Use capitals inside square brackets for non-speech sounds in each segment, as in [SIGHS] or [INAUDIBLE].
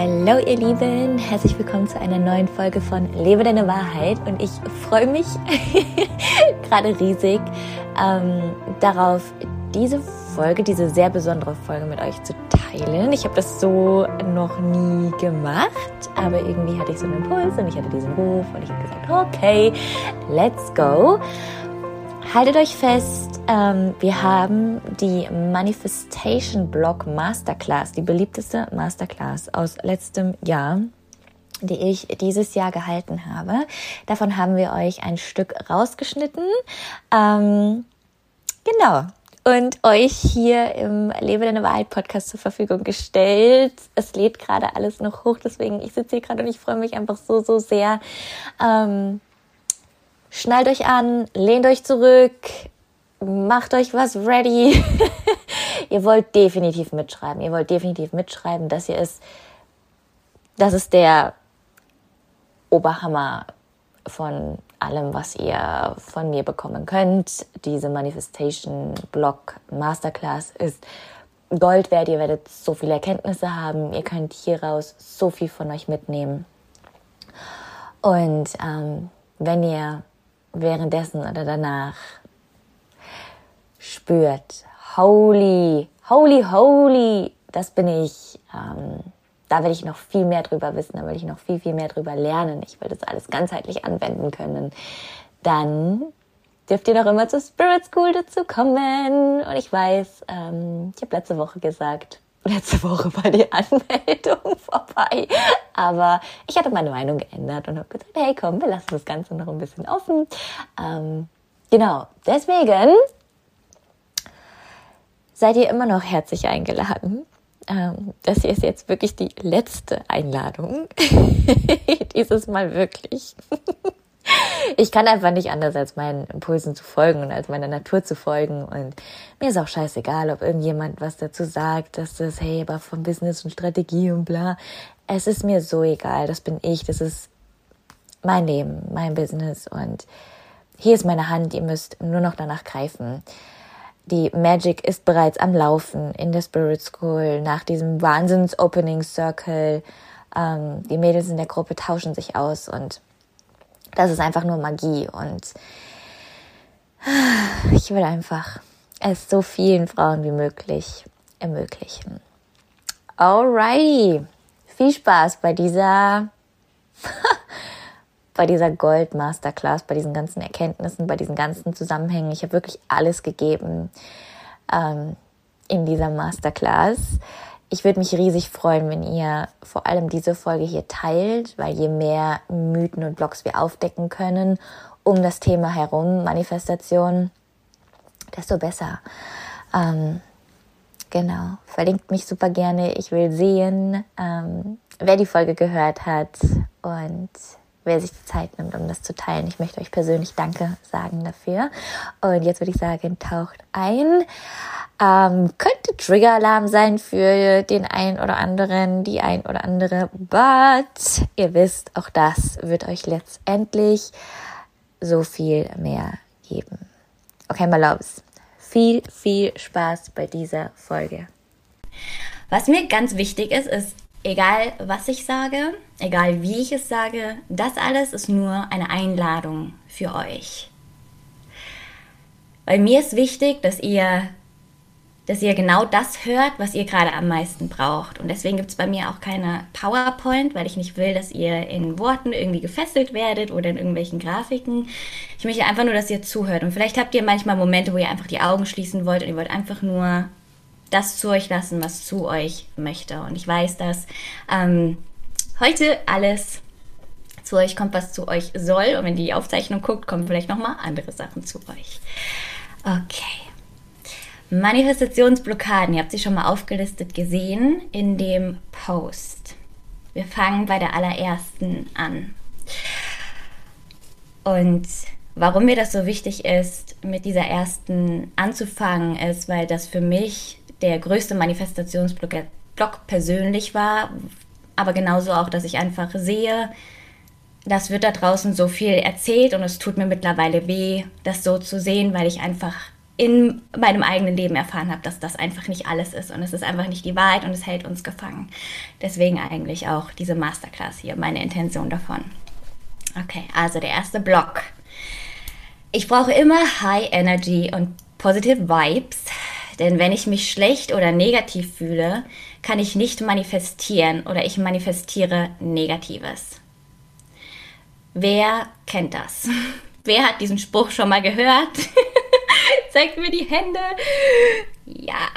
Hallo ihr Lieben, herzlich willkommen zu einer neuen Folge von Lebe deine Wahrheit und ich freue mich [LAUGHS] gerade riesig ähm, darauf, diese Folge, diese sehr besondere Folge mit euch zu teilen. Ich habe das so noch nie gemacht, aber irgendwie hatte ich so einen Impuls und ich hatte diesen Ruf und ich habe gesagt, okay, let's go. Haltet euch fest, ähm, wir haben die Manifestation Block Masterclass, die beliebteste Masterclass aus letztem Jahr die ich dieses Jahr gehalten habe. Davon haben wir euch ein Stück rausgeschnitten. Ähm, genau. Und euch hier im Lebe deine Wahrheit Podcast zur Verfügung gestellt. Es lädt gerade alles noch hoch, deswegen ich sitze hier gerade und ich freue mich einfach so, so sehr. Ähm, Schnallt euch an, lehnt euch zurück, macht euch was ready. [LAUGHS] ihr wollt definitiv mitschreiben. Ihr wollt definitiv mitschreiben, dass ihr es, das ist der Oberhammer von allem, was ihr von mir bekommen könnt. Diese Manifestation Block Masterclass ist Gold wert. Ihr werdet so viele Erkenntnisse haben. Ihr könnt hieraus so viel von euch mitnehmen. Und ähm, wenn ihr währenddessen oder danach spürt, holy, holy, holy, das bin ich. Ähm, da will ich noch viel mehr drüber wissen, da will ich noch viel, viel mehr drüber lernen. Ich will das alles ganzheitlich anwenden können. Dann dürft ihr noch immer zur Spirit School dazu kommen. Und ich weiß, ähm, ich habe letzte Woche gesagt, letzte Woche war die Anmeldung [LAUGHS] vorbei. Aber ich hatte meine Meinung geändert und habe gesagt, hey komm, wir lassen das Ganze noch ein bisschen offen. Ähm, genau, deswegen seid ihr immer noch herzlich eingeladen. Ähm, das hier ist jetzt wirklich die letzte Einladung. [LAUGHS] Dieses Mal wirklich. [LAUGHS] ich kann einfach nicht anders, als meinen Impulsen zu folgen und als meiner Natur zu folgen. Und mir ist auch scheißegal, ob irgendjemand was dazu sagt, dass das, hey, aber von Business und Strategie und bla. Es ist mir so egal. Das bin ich. Das ist mein Leben, mein Business. Und hier ist meine Hand. Ihr müsst nur noch danach greifen. Die Magic ist bereits am Laufen in der Spirit School nach diesem Wahnsinns-Opening Circle. Ähm, die Mädels in der Gruppe tauschen sich aus und das ist einfach nur Magie und [SIGHS] ich will einfach es so vielen Frauen wie möglich ermöglichen. Alrighty. Viel Spaß bei dieser, [LAUGHS] bei dieser Gold Masterclass, bei diesen ganzen Erkenntnissen, bei diesen ganzen Zusammenhängen. Ich habe wirklich alles gegeben ähm, in dieser Masterclass. Ich würde mich riesig freuen, wenn ihr vor allem diese Folge hier teilt, weil je mehr Mythen und Blogs wir aufdecken können um das Thema herum, Manifestation, desto besser. Ähm, genau, verlinkt mich super gerne. Ich will sehen, ähm, wer die Folge gehört hat und wer sich die Zeit nimmt, um das zu teilen. Ich möchte euch persönlich Danke sagen dafür. Und jetzt würde ich sagen, taucht ein. Ähm, könnte Trigger-Alarm sein für den einen oder anderen, die ein oder andere, but ihr wisst, auch das wird euch letztendlich so viel mehr geben. Okay, my loves. Viel, viel Spaß bei dieser Folge. Was mir ganz wichtig ist, ist, egal was ich sage, egal wie ich es sage, das alles ist nur eine Einladung für euch. Weil mir ist wichtig, dass ihr dass ihr genau das hört, was ihr gerade am meisten braucht. Und deswegen gibt es bei mir auch keine PowerPoint, weil ich nicht will, dass ihr in Worten irgendwie gefesselt werdet oder in irgendwelchen Grafiken. Ich möchte einfach nur, dass ihr zuhört. Und vielleicht habt ihr manchmal Momente, wo ihr einfach die Augen schließen wollt und ihr wollt einfach nur das zu euch lassen, was zu euch möchte. Und ich weiß, dass ähm, heute alles zu euch kommt, was zu euch soll. Und wenn die Aufzeichnung guckt, kommen vielleicht nochmal andere Sachen zu euch. Okay. Manifestationsblockaden, ihr habt sie schon mal aufgelistet gesehen in dem Post. Wir fangen bei der allerersten an. Und warum mir das so wichtig ist, mit dieser ersten anzufangen, ist, weil das für mich der größte Manifestationsblock persönlich war, aber genauso auch, dass ich einfach sehe, das wird da draußen so viel erzählt und es tut mir mittlerweile weh, das so zu sehen, weil ich einfach in meinem eigenen Leben erfahren habe, dass das einfach nicht alles ist und es ist einfach nicht die Wahrheit und es hält uns gefangen. Deswegen eigentlich auch diese Masterclass hier, meine Intention davon. Okay, also der erste Block. Ich brauche immer High Energy und Positive Vibes, denn wenn ich mich schlecht oder negativ fühle, kann ich nicht manifestieren oder ich manifestiere Negatives. Wer kennt das? [LAUGHS] Wer hat diesen Spruch schon mal gehört? [LAUGHS] Zeigt mir die Hände. Ja.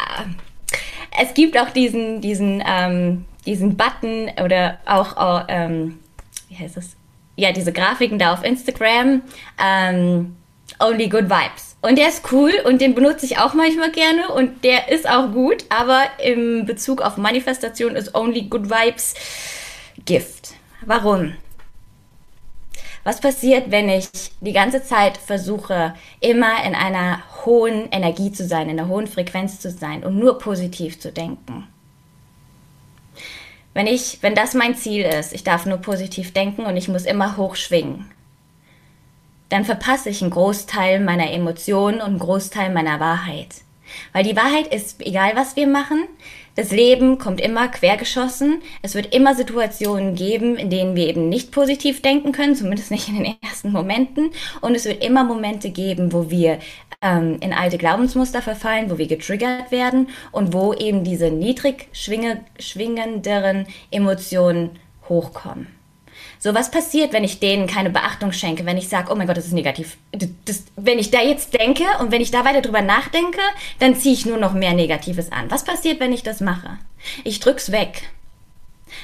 Es gibt auch diesen, diesen, ähm, diesen Button oder auch, auch ähm, wie heißt das? Ja, diese Grafiken da auf Instagram. Ähm, Only Good Vibes. Und der ist cool und den benutze ich auch manchmal gerne und der ist auch gut, aber im Bezug auf Manifestation ist Only Good Vibes Gift. Warum? Was passiert, wenn ich die ganze Zeit versuche, immer in einer hohen Energie zu sein, in einer hohen Frequenz zu sein und nur positiv zu denken? Wenn ich, wenn das mein Ziel ist, ich darf nur positiv denken und ich muss immer hoch schwingen, dann verpasse ich einen Großteil meiner Emotionen und einen Großteil meiner Wahrheit. Weil die Wahrheit ist, egal was wir machen, das Leben kommt immer quergeschossen. Es wird immer Situationen geben, in denen wir eben nicht positiv denken können, zumindest nicht in den [LAUGHS] ersten Momenten. Und es wird immer Momente geben, wo wir ähm, in alte Glaubensmuster verfallen, wo wir getriggert werden und wo eben diese niedrig schwingenderen Emotionen hochkommen. So, was passiert, wenn ich denen keine Beachtung schenke, wenn ich sage, oh mein Gott, das ist negativ. Das, wenn ich da jetzt denke und wenn ich da weiter drüber nachdenke, dann ziehe ich nur noch mehr Negatives an. Was passiert, wenn ich das mache? Ich drück's weg.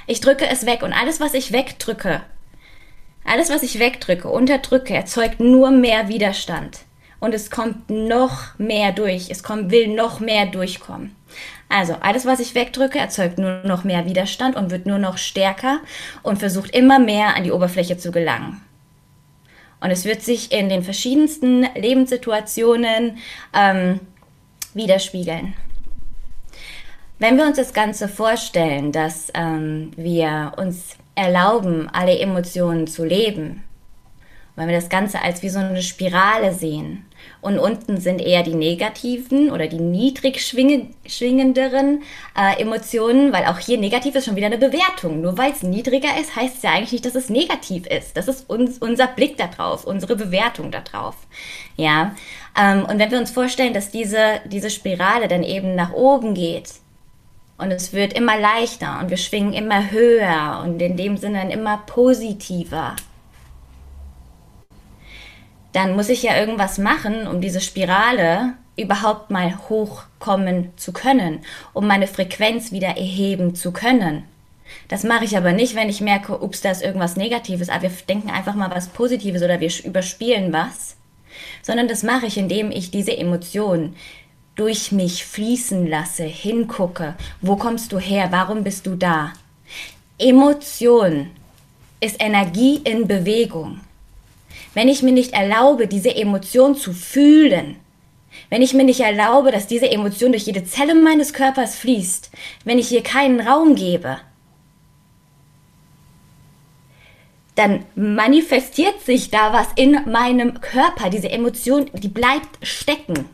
Ich drücke es weg und alles, was ich wegdrücke, alles, was ich wegdrücke, unterdrücke, erzeugt nur mehr Widerstand. Und es kommt noch mehr durch. Es kommt, will noch mehr durchkommen. Also alles, was ich wegdrücke, erzeugt nur noch mehr Widerstand und wird nur noch stärker und versucht immer mehr an die Oberfläche zu gelangen. Und es wird sich in den verschiedensten Lebenssituationen ähm, widerspiegeln. Wenn wir uns das Ganze vorstellen, dass ähm, wir uns erlauben, alle Emotionen zu leben, wenn wir das Ganze als wie so eine Spirale sehen, und unten sind eher die negativen oder die niedrig schwingenderen äh, Emotionen, weil auch hier negativ ist schon wieder eine Bewertung. Nur weil es niedriger ist, heißt es ja eigentlich nicht, dass es negativ ist. Das ist uns, unser Blick darauf, unsere Bewertung darauf. Ja, ähm, und wenn wir uns vorstellen, dass diese, diese Spirale dann eben nach oben geht, und es wird immer leichter und wir schwingen immer höher und in dem Sinne immer positiver dann muss ich ja irgendwas machen, um diese Spirale überhaupt mal hochkommen zu können, um meine Frequenz wieder erheben zu können. Das mache ich aber nicht, wenn ich merke, ups, da ist irgendwas Negatives, aber wir denken einfach mal was Positives oder wir überspielen was, sondern das mache ich, indem ich diese Emotion durch mich fließen lasse, hingucke, wo kommst du her, warum bist du da. Emotion ist Energie in Bewegung wenn ich mir nicht erlaube, diese Emotion zu fühlen, wenn ich mir nicht erlaube, dass diese Emotion durch jede Zelle meines Körpers fließt, wenn ich ihr keinen Raum gebe, dann manifestiert sich da was in meinem Körper. Diese Emotion, die bleibt stecken.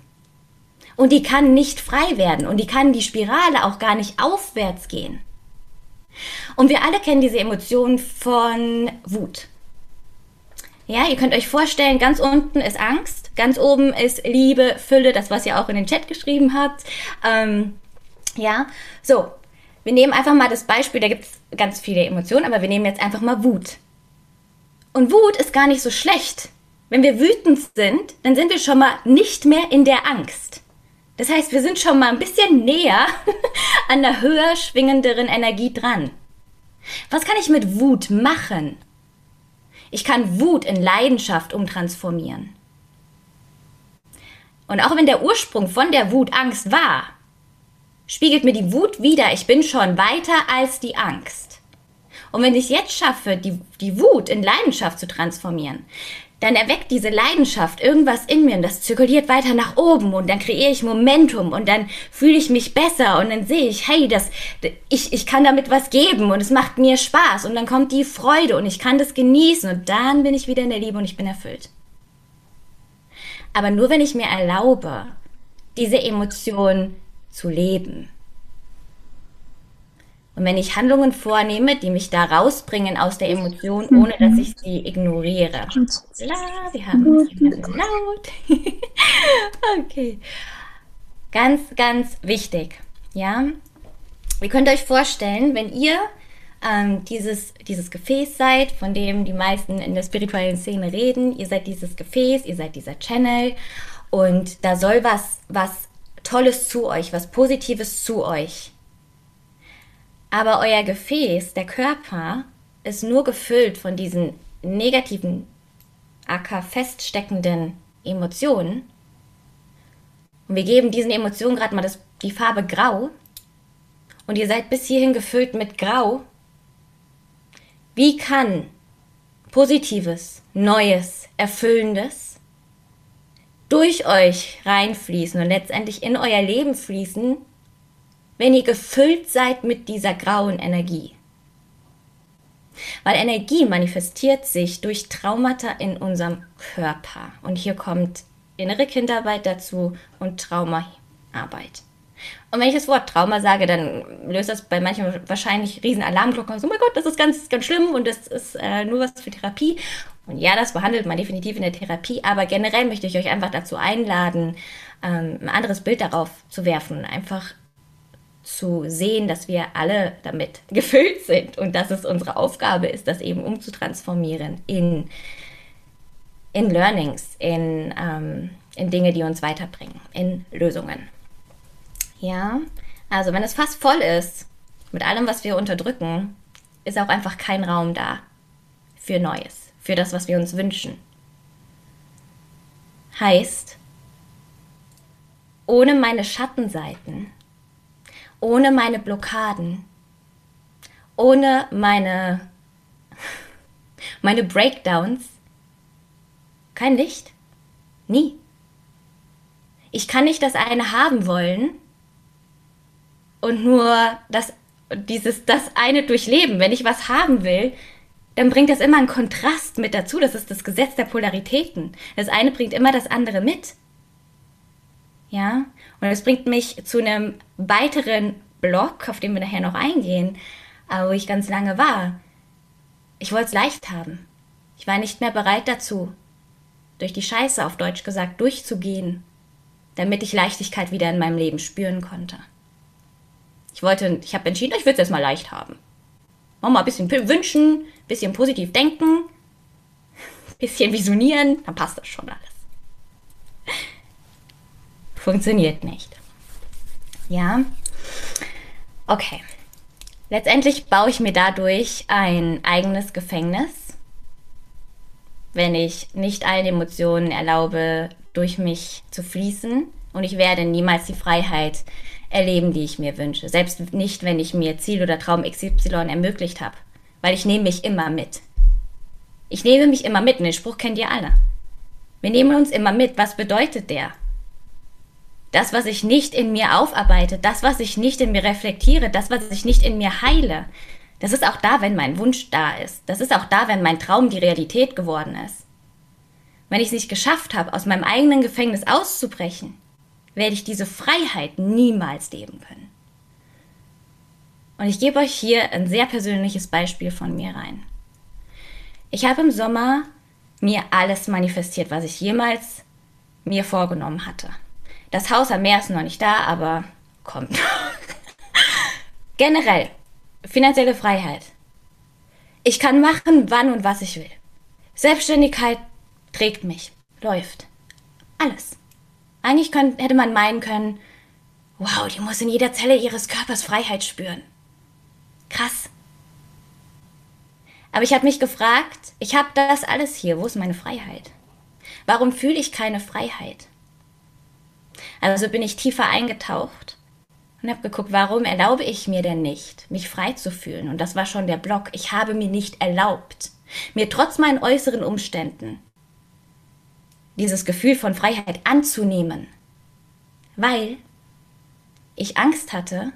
Und die kann nicht frei werden und die kann die Spirale auch gar nicht aufwärts gehen. Und wir alle kennen diese Emotion von Wut. Ja, ihr könnt euch vorstellen, ganz unten ist Angst, ganz oben ist Liebe, Fülle, das, was ihr auch in den Chat geschrieben habt. Ähm, ja, so, wir nehmen einfach mal das Beispiel, da gibt es ganz viele Emotionen, aber wir nehmen jetzt einfach mal Wut. Und Wut ist gar nicht so schlecht. Wenn wir wütend sind, dann sind wir schon mal nicht mehr in der Angst. Das heißt, wir sind schon mal ein bisschen näher [LAUGHS] an der höher schwingenderen Energie dran. Was kann ich mit Wut machen? Ich kann Wut in Leidenschaft umtransformieren. Und auch wenn der Ursprung von der Wut Angst war, spiegelt mir die Wut wieder, ich bin schon weiter als die Angst. Und wenn ich jetzt schaffe, die, die Wut in Leidenschaft zu transformieren, dann erweckt diese Leidenschaft irgendwas in mir und das zirkuliert weiter nach oben und dann kreiere ich Momentum und dann fühle ich mich besser und dann sehe ich, hey, das, ich, ich kann damit was geben und es macht mir Spaß und dann kommt die Freude und ich kann das genießen und dann bin ich wieder in der Liebe und ich bin erfüllt. Aber nur wenn ich mir erlaube, diese Emotion zu leben. Und wenn ich Handlungen vornehme, die mich da rausbringen aus der Emotion, ohne dass ich sie ignoriere. La, wir haben es laut. [LAUGHS] okay. Ganz, ganz wichtig. Ja. Ihr könnt euch vorstellen, wenn ihr ähm, dieses, dieses Gefäß seid, von dem die meisten in der spirituellen Szene reden, ihr seid dieses Gefäß, ihr seid dieser Channel und da soll was, was Tolles zu euch, was Positives zu euch aber euer Gefäß, der Körper, ist nur gefüllt von diesen negativen, acker feststeckenden Emotionen. Und wir geben diesen Emotionen gerade mal das, die Farbe Grau. Und ihr seid bis hierhin gefüllt mit Grau. Wie kann Positives, Neues, Erfüllendes durch euch reinfließen und letztendlich in euer Leben fließen, wenn ihr gefüllt seid mit dieser grauen Energie. Weil Energie manifestiert sich durch Traumata in unserem Körper. Und hier kommt innere Kindarbeit dazu und Traumaarbeit. Und wenn ich das Wort Trauma sage, dann löst das bei manchen wahrscheinlich riesen Alarmglocken aus. Oh mein Gott, das ist ganz, ganz schlimm und das ist äh, nur was für Therapie. Und ja, das behandelt man definitiv in der Therapie, aber generell möchte ich euch einfach dazu einladen, ähm, ein anderes Bild darauf zu werfen. Einfach zu sehen, dass wir alle damit [LAUGHS] gefüllt sind und dass es unsere Aufgabe ist, das eben umzutransformieren in, in Learnings, in, ähm, in Dinge, die uns weiterbringen, in Lösungen. Ja, also wenn es fast voll ist, mit allem, was wir unterdrücken, ist auch einfach kein Raum da für Neues, für das, was wir uns wünschen. Heißt, ohne meine Schattenseiten ohne meine Blockaden, ohne meine, meine Breakdowns, kein Licht. Nie. Ich kann nicht das eine haben wollen und nur das, dieses, das eine durchleben. Wenn ich was haben will, dann bringt das immer einen Kontrast mit dazu. Das ist das Gesetz der Polaritäten. Das eine bringt immer das andere mit. Ja, und das bringt mich zu einem weiteren Block, auf den wir nachher noch eingehen, wo ich ganz lange war. Ich wollte es leicht haben. Ich war nicht mehr bereit dazu, durch die Scheiße auf Deutsch gesagt durchzugehen, damit ich Leichtigkeit wieder in meinem Leben spüren konnte. Ich wollte, ich habe entschieden, ich will es jetzt mal leicht haben. Mach mal ein bisschen wünschen, ein bisschen positiv denken, ein [LAUGHS] bisschen visionieren, dann passt das schon alles funktioniert nicht. Ja? Okay. Letztendlich baue ich mir dadurch ein eigenes Gefängnis, wenn ich nicht allen Emotionen erlaube, durch mich zu fließen. Und ich werde niemals die Freiheit erleben, die ich mir wünsche. Selbst nicht, wenn ich mir Ziel oder Traum XY ermöglicht habe. Weil ich nehme mich immer mit. Ich nehme mich immer mit. Und den Spruch kennt ihr alle. Wir nehmen uns immer mit. Was bedeutet der? Das, was ich nicht in mir aufarbeite, das, was ich nicht in mir reflektiere, das, was ich nicht in mir heile, das ist auch da, wenn mein Wunsch da ist. Das ist auch da, wenn mein Traum die Realität geworden ist. Wenn ich es nicht geschafft habe, aus meinem eigenen Gefängnis auszubrechen, werde ich diese Freiheit niemals leben können. Und ich gebe euch hier ein sehr persönliches Beispiel von mir rein. Ich habe im Sommer mir alles manifestiert, was ich jemals mir vorgenommen hatte. Das Haus am Meer ist noch nicht da, aber kommt. [LAUGHS] Generell, finanzielle Freiheit. Ich kann machen, wann und was ich will. Selbstständigkeit trägt mich, läuft. Alles. Eigentlich könnt, hätte man meinen können, wow, die muss in jeder Zelle ihres Körpers Freiheit spüren. Krass. Aber ich habe mich gefragt, ich habe das alles hier, wo ist meine Freiheit? Warum fühle ich keine Freiheit? Also bin ich tiefer eingetaucht und habe geguckt, warum erlaube ich mir denn nicht, mich frei zu fühlen? Und das war schon der Block. Ich habe mir nicht erlaubt, mir trotz meinen äußeren Umständen dieses Gefühl von Freiheit anzunehmen, weil ich Angst hatte,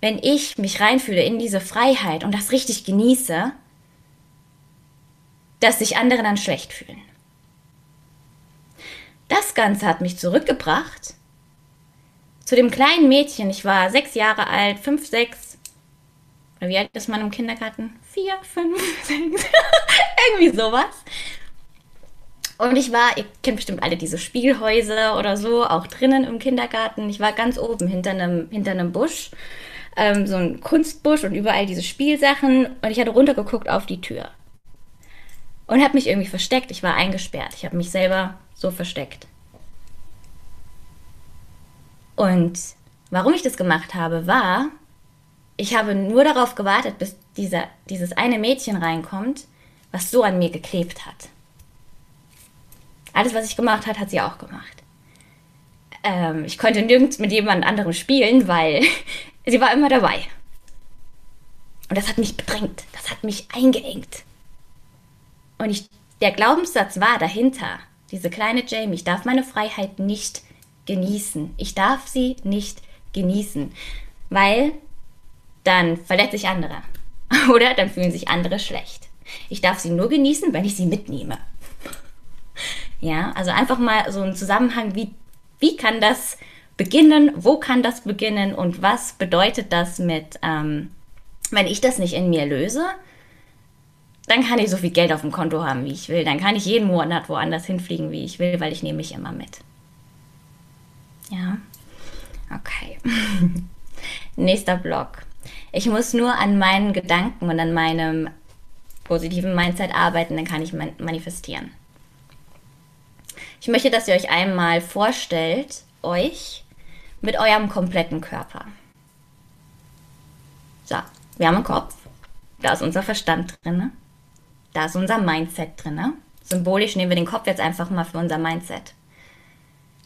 wenn ich mich reinfühle in diese Freiheit und das richtig genieße, dass sich andere dann schlecht fühlen. Das Ganze hat mich zurückgebracht zu dem kleinen Mädchen, ich war sechs Jahre alt, fünf, sechs, oder wie alt ist man im Kindergarten? Vier, fünf, [LAUGHS] sechs, [LAUGHS] irgendwie sowas. Und ich war, ihr kennt bestimmt alle diese Spielhäuser oder so, auch drinnen im Kindergarten. Ich war ganz oben hinter einem, hinter einem Busch, ähm, so ein Kunstbusch und überall diese Spielsachen. Und ich hatte runtergeguckt auf die Tür. Und habe mich irgendwie versteckt. Ich war eingesperrt. Ich habe mich selber so versteckt. Und warum ich das gemacht habe, war, ich habe nur darauf gewartet, bis dieser, dieses eine Mädchen reinkommt, was so an mir geklebt hat. Alles, was ich gemacht hat, hat sie auch gemacht. Ähm, ich konnte nirgends mit jemand anderem spielen, weil [LAUGHS] sie war immer dabei. Und das hat mich bedrängt, das hat mich eingeengt. Und ich, der Glaubenssatz war dahinter, diese kleine Jamie, ich darf meine Freiheit nicht genießen. Ich darf sie nicht genießen, weil dann verletze ich andere. [LAUGHS] Oder dann fühlen sich andere schlecht. Ich darf sie nur genießen, wenn ich sie mitnehme. Ja, also einfach mal so ein Zusammenhang, wie, wie kann das beginnen, wo kann das beginnen und was bedeutet das mit, ähm, wenn ich das nicht in mir löse, dann kann ich so viel Geld auf dem Konto haben, wie ich will. Dann kann ich jeden Monat woanders hinfliegen, wie ich will, weil ich nehme mich immer mit. Ja, okay. [LAUGHS] Nächster Block. Ich muss nur an meinen Gedanken und an meinem positiven Mindset arbeiten, dann kann ich manifestieren. Ich möchte, dass ihr euch einmal vorstellt, euch mit eurem kompletten Körper. So, wir haben einen Kopf, da ist unser Verstand drin, da ist unser Mindset drin. Symbolisch nehmen wir den Kopf jetzt einfach mal für unser Mindset.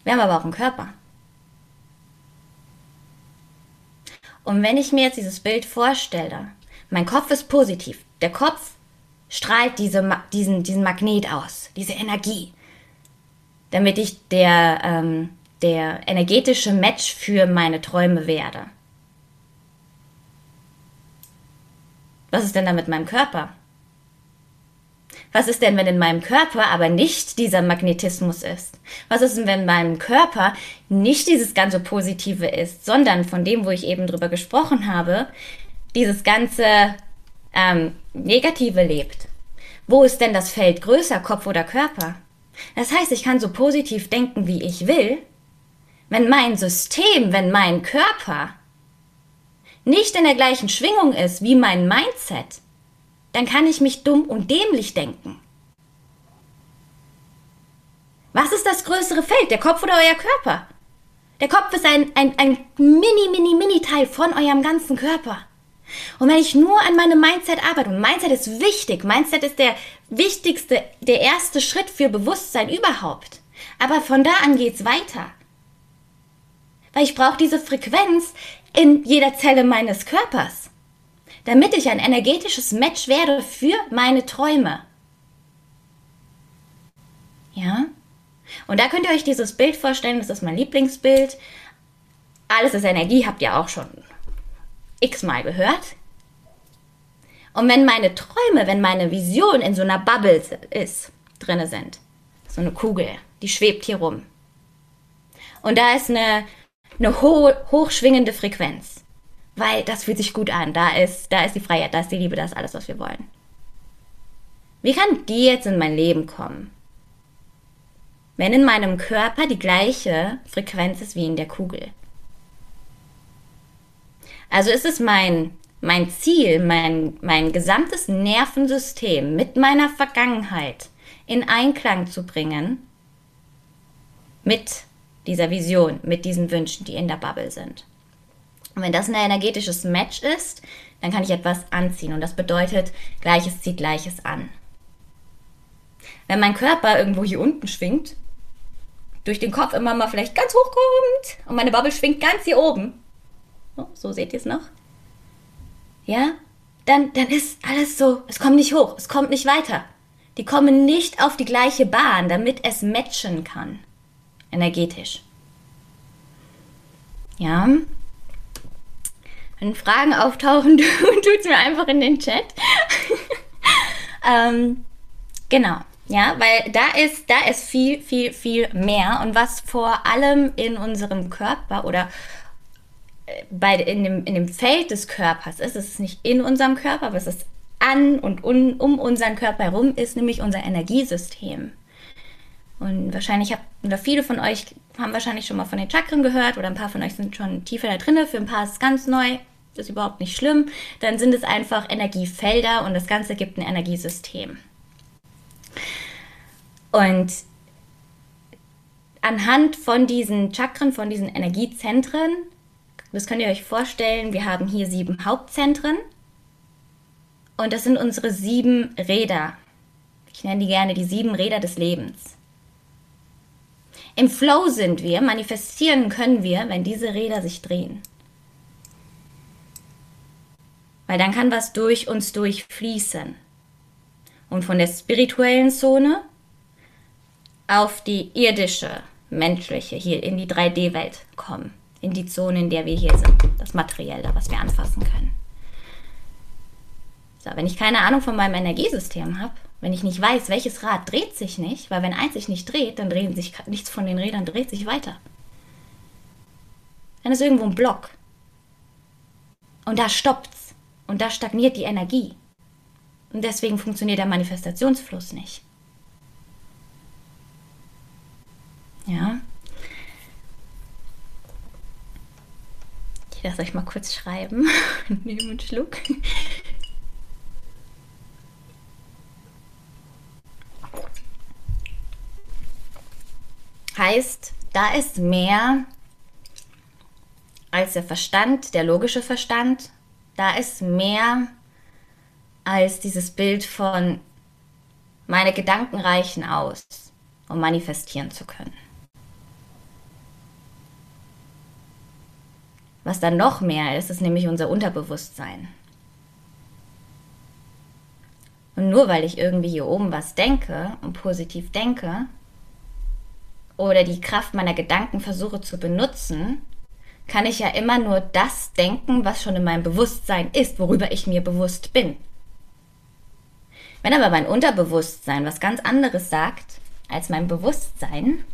Wir haben aber auch einen Körper. Und wenn ich mir jetzt dieses Bild vorstelle, mein Kopf ist positiv, der Kopf strahlt diese, diesen, diesen Magnet aus, diese Energie damit ich der, ähm, der energetische Match für meine Träume werde. Was ist denn da mit meinem Körper? Was ist denn, wenn in meinem Körper aber nicht dieser Magnetismus ist? Was ist denn, wenn in meinem Körper nicht dieses ganze Positive ist, sondern von dem, wo ich eben drüber gesprochen habe, dieses ganze ähm, Negative lebt? Wo ist denn das Feld größer, Kopf oder Körper? Das heißt, ich kann so positiv denken, wie ich will, wenn mein System, wenn mein Körper nicht in der gleichen Schwingung ist wie mein Mindset, dann kann ich mich dumm und dämlich denken. Was ist das größere Feld, der Kopf oder euer Körper? Der Kopf ist ein, ein, ein mini, mini, mini Teil von eurem ganzen Körper. Und wenn ich nur an meinem Mindset arbeite, und Mindset ist wichtig, Mindset ist der wichtigste, der erste Schritt für Bewusstsein überhaupt. Aber von da an geht's weiter. Weil ich brauche diese Frequenz in jeder Zelle meines Körpers, damit ich ein energetisches Match werde für meine Träume. Ja? Und da könnt ihr euch dieses Bild vorstellen, das ist mein Lieblingsbild. Alles ist Energie, habt ihr auch schon x-mal gehört. Und wenn meine Träume, wenn meine Vision in so einer Bubble ist, drinne sind, so eine Kugel, die schwebt hier rum. Und da ist eine, eine ho hochschwingende Frequenz. Weil das fühlt sich gut an. Da ist, da ist die Freiheit, da ist die Liebe, da ist alles, was wir wollen. Wie kann die jetzt in mein Leben kommen? Wenn in meinem Körper die gleiche Frequenz ist wie in der Kugel. Also ist es mein, mein Ziel, mein, mein gesamtes Nervensystem mit meiner Vergangenheit in Einklang zu bringen mit dieser Vision, mit diesen Wünschen, die in der Bubble sind. Und wenn das ein energetisches Match ist, dann kann ich etwas anziehen und das bedeutet, Gleiches zieht Gleiches an. Wenn mein Körper irgendwo hier unten schwingt, durch den Kopf immer mal vielleicht ganz hoch kommt und meine Bubble schwingt ganz hier oben, Oh, so seht ihr es noch. Ja? Dann, dann ist alles so, es kommt nicht hoch, es kommt nicht weiter. Die kommen nicht auf die gleiche Bahn, damit es matchen kann. Energetisch. Ja? Wenn Fragen auftauchen, [LAUGHS] tut es mir einfach in den Chat. [LAUGHS] ähm, genau. Ja, weil da ist, da ist viel, viel, viel mehr. Und was vor allem in unserem Körper oder äh, bei, in, dem, in dem Feld des Körpers ist, es ist nicht in unserem Körper, aber es ist an und un, um unseren Körper herum, ist nämlich unser Energiesystem. Und wahrscheinlich habt, oder viele von euch haben wahrscheinlich schon mal von den Chakren gehört oder ein paar von euch sind schon tiefer da drin. Für ein paar ist es ganz neu, das ist überhaupt nicht schlimm. Dann sind es einfach Energiefelder und das Ganze gibt ein Energiesystem. Und anhand von diesen Chakren, von diesen Energiezentren, das könnt ihr euch vorstellen, wir haben hier sieben Hauptzentren und das sind unsere sieben Räder. Ich nenne die gerne die sieben Räder des Lebens. Im Flow sind wir, manifestieren können wir, wenn diese Räder sich drehen. Weil dann kann was durch uns durchfließen. Und von der spirituellen Zone auf die irdische, menschliche, hier in die 3D-Welt kommen. In die Zone, in der wir hier sind. Das Materielle, was wir anfassen können. So, wenn ich keine Ahnung von meinem Energiesystem habe, wenn ich nicht weiß, welches Rad dreht sich nicht, weil wenn eins sich nicht dreht, dann drehen sich nichts von den Rädern dreht sich weiter. Dann ist irgendwo ein Block. Und da stoppt's. Und da stagniert die Energie. Und deswegen funktioniert der Manifestationsfluss nicht. Ja. Ich lasse euch mal kurz schreiben. [LAUGHS] Nehme einen Schluck. Heißt, da ist mehr als der Verstand, der logische Verstand. Da ist mehr als dieses Bild von meine Gedanken reichen aus, um manifestieren zu können. Was dann noch mehr ist, ist nämlich unser Unterbewusstsein. Und nur weil ich irgendwie hier oben was denke und positiv denke, oder die Kraft meiner Gedanken versuche zu benutzen, kann ich ja immer nur das denken, was schon in meinem Bewusstsein ist, worüber ich mir bewusst bin. Wenn aber mein Unterbewusstsein was ganz anderes sagt als mein Bewusstsein,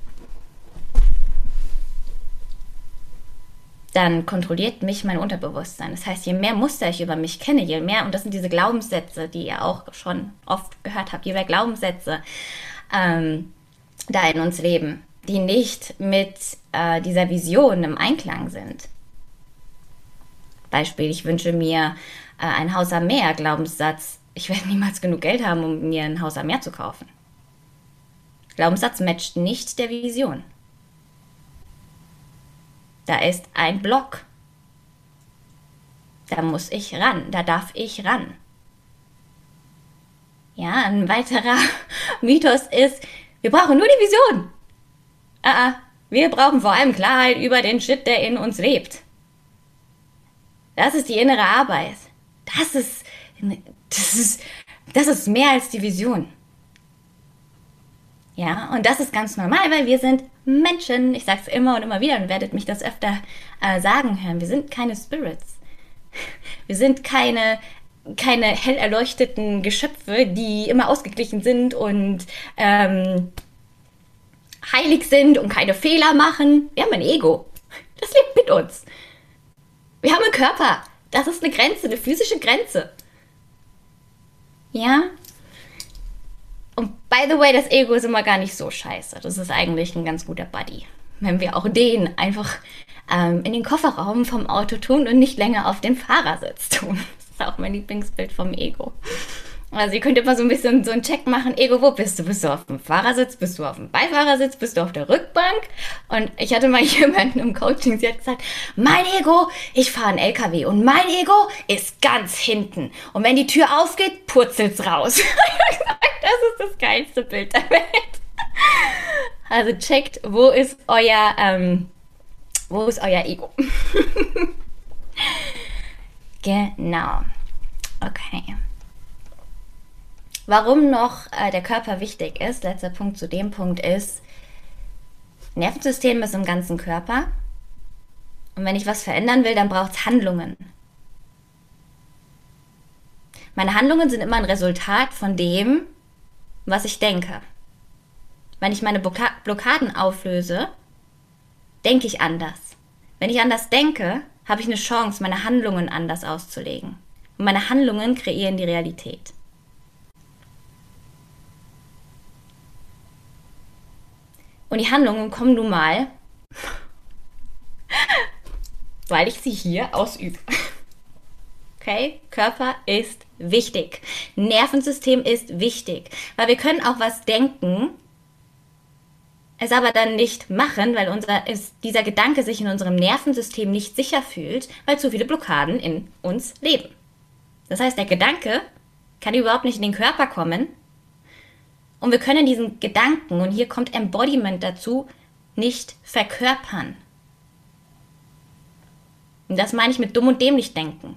dann kontrolliert mich mein Unterbewusstsein. Das heißt, je mehr Muster ich über mich kenne, je mehr, und das sind diese Glaubenssätze, die ihr auch schon oft gehört habt, je mehr Glaubenssätze ähm, da in uns leben, die nicht mit äh, dieser Vision im Einklang sind. Beispiel, ich wünsche mir äh, ein Haus am Meer, Glaubenssatz, ich werde niemals genug Geld haben, um mir ein Haus am Meer zu kaufen. Glaubenssatz matcht nicht der Vision. Da ist ein Block. Da muss ich ran, da darf ich ran. Ja, ein weiterer [LAUGHS] Mythos ist, wir brauchen nur die Vision. Ah, ah, wir brauchen vor allem Klarheit über den Shit, der in uns lebt. Das ist die innere Arbeit. Das ist, das ist, das ist mehr als die Vision. Ja, und das ist ganz normal, weil wir sind Menschen. Ich sage es immer und immer wieder und werdet mich das öfter äh, sagen hören. Wir sind keine Spirits. Wir sind keine, keine hell erleuchteten Geschöpfe, die immer ausgeglichen sind und ähm, heilig sind und keine Fehler machen. Wir haben ein Ego. Das lebt mit uns. Wir haben einen Körper. Das ist eine Grenze, eine physische Grenze. Ja? Und by the way, das Ego ist immer gar nicht so scheiße. Das ist eigentlich ein ganz guter Buddy. Wenn wir auch den einfach ähm, in den Kofferraum vom Auto tun und nicht länger auf den Fahrersitz tun. Das ist auch mein Lieblingsbild vom Ego. Also ihr könnt immer so ein bisschen so einen Check machen. Ego, wo bist du? Bist du auf dem Fahrersitz? Bist du auf dem Beifahrersitz? Bist du auf der Rückbank? Und ich hatte mal [LAUGHS] jemanden im Coaching, sie hat gesagt, mein Ego, ich fahre einen LKW und mein Ego ist ganz hinten. Und wenn die Tür aufgeht, purzelt's raus. [LAUGHS] das ist das geilste Bild der Welt. Also checkt, wo ist euer, ähm, wo ist euer Ego? [LAUGHS] genau. Okay. Warum noch äh, der Körper wichtig ist, letzter Punkt zu dem Punkt ist, Nervensystem ist im ganzen Körper. Und wenn ich was verändern will, dann braucht es Handlungen. Meine Handlungen sind immer ein Resultat von dem, was ich denke. Wenn ich meine Blockaden auflöse, denke ich anders. Wenn ich anders denke, habe ich eine Chance, meine Handlungen anders auszulegen. Und meine Handlungen kreieren die Realität. Und die Handlungen kommen nun mal, weil ich sie hier ausübe. Okay? Körper ist wichtig. Nervensystem ist wichtig. Weil wir können auch was denken, es aber dann nicht machen, weil unser, ist, dieser Gedanke sich in unserem Nervensystem nicht sicher fühlt, weil zu viele Blockaden in uns leben. Das heißt, der Gedanke kann überhaupt nicht in den Körper kommen. Und wir können diesen Gedanken, und hier kommt Embodiment dazu, nicht verkörpern. Und das meine ich mit dumm und dämlich denken.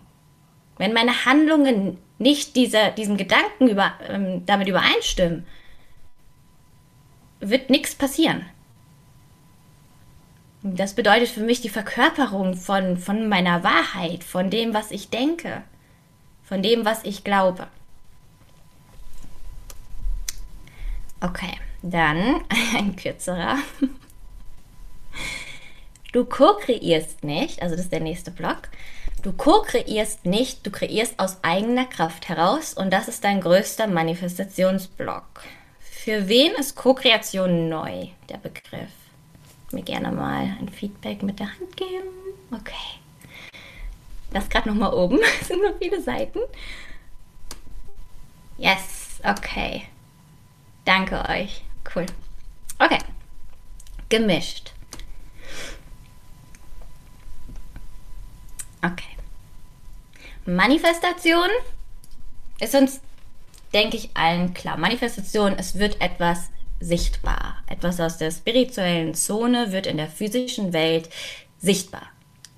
Wenn meine Handlungen nicht diese, diesen Gedanken über, ähm, damit übereinstimmen, wird nichts passieren. Das bedeutet für mich die Verkörperung von, von meiner Wahrheit, von dem, was ich denke, von dem, was ich glaube. Okay, dann [LAUGHS] ein kürzerer. Du co-kreierst nicht, also das ist der nächste Block. Du co-kreierst nicht, du kreierst aus eigener Kraft heraus und das ist dein größter Manifestationsblock. Für wen ist Co-Kreation neu, der Begriff? Mir gerne mal ein Feedback mit der Hand geben. Okay. Das gerade nochmal oben. [LAUGHS] Es sind nur viele Seiten. Yes, okay. Danke euch. Cool. Okay. Gemischt. Okay. Manifestation ist uns denke ich, allen klar. Manifestation, es wird etwas sichtbar. Etwas aus der spirituellen Zone wird in der physischen Welt sichtbar,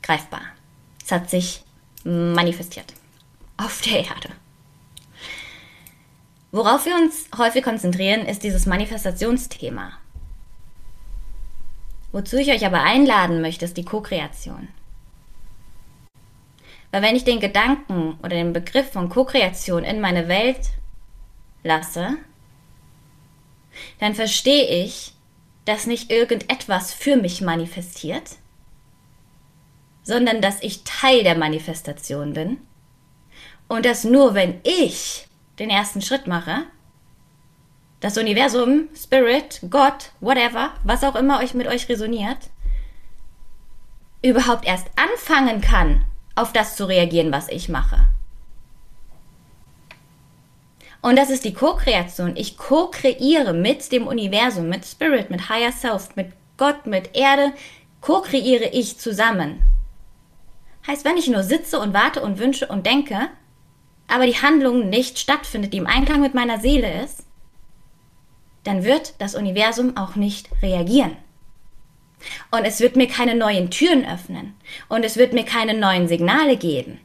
greifbar. Es hat sich manifestiert auf der Erde. Worauf wir uns häufig konzentrieren, ist dieses Manifestationsthema. Wozu ich euch aber einladen möchte, ist die Co-Kreation. Weil wenn ich den Gedanken oder den Begriff von Co-Kreation in meine Welt lasse, dann verstehe ich, dass nicht irgendetwas für mich manifestiert, sondern dass ich Teil der Manifestation bin und dass nur wenn ich den ersten Schritt mache, das Universum, Spirit, Gott, whatever, was auch immer euch mit euch resoniert, überhaupt erst anfangen kann, auf das zu reagieren, was ich mache. Und das ist die Co-Kreation. Ich co-kreiere mit dem Universum, mit Spirit, mit Higher Self, mit Gott, mit Erde, co-kreiere ich zusammen. Heißt, wenn ich nur sitze und warte und wünsche und denke, aber die Handlung nicht stattfindet, die im Einklang mit meiner Seele ist, dann wird das Universum auch nicht reagieren. Und es wird mir keine neuen Türen öffnen. Und es wird mir keine neuen Signale geben.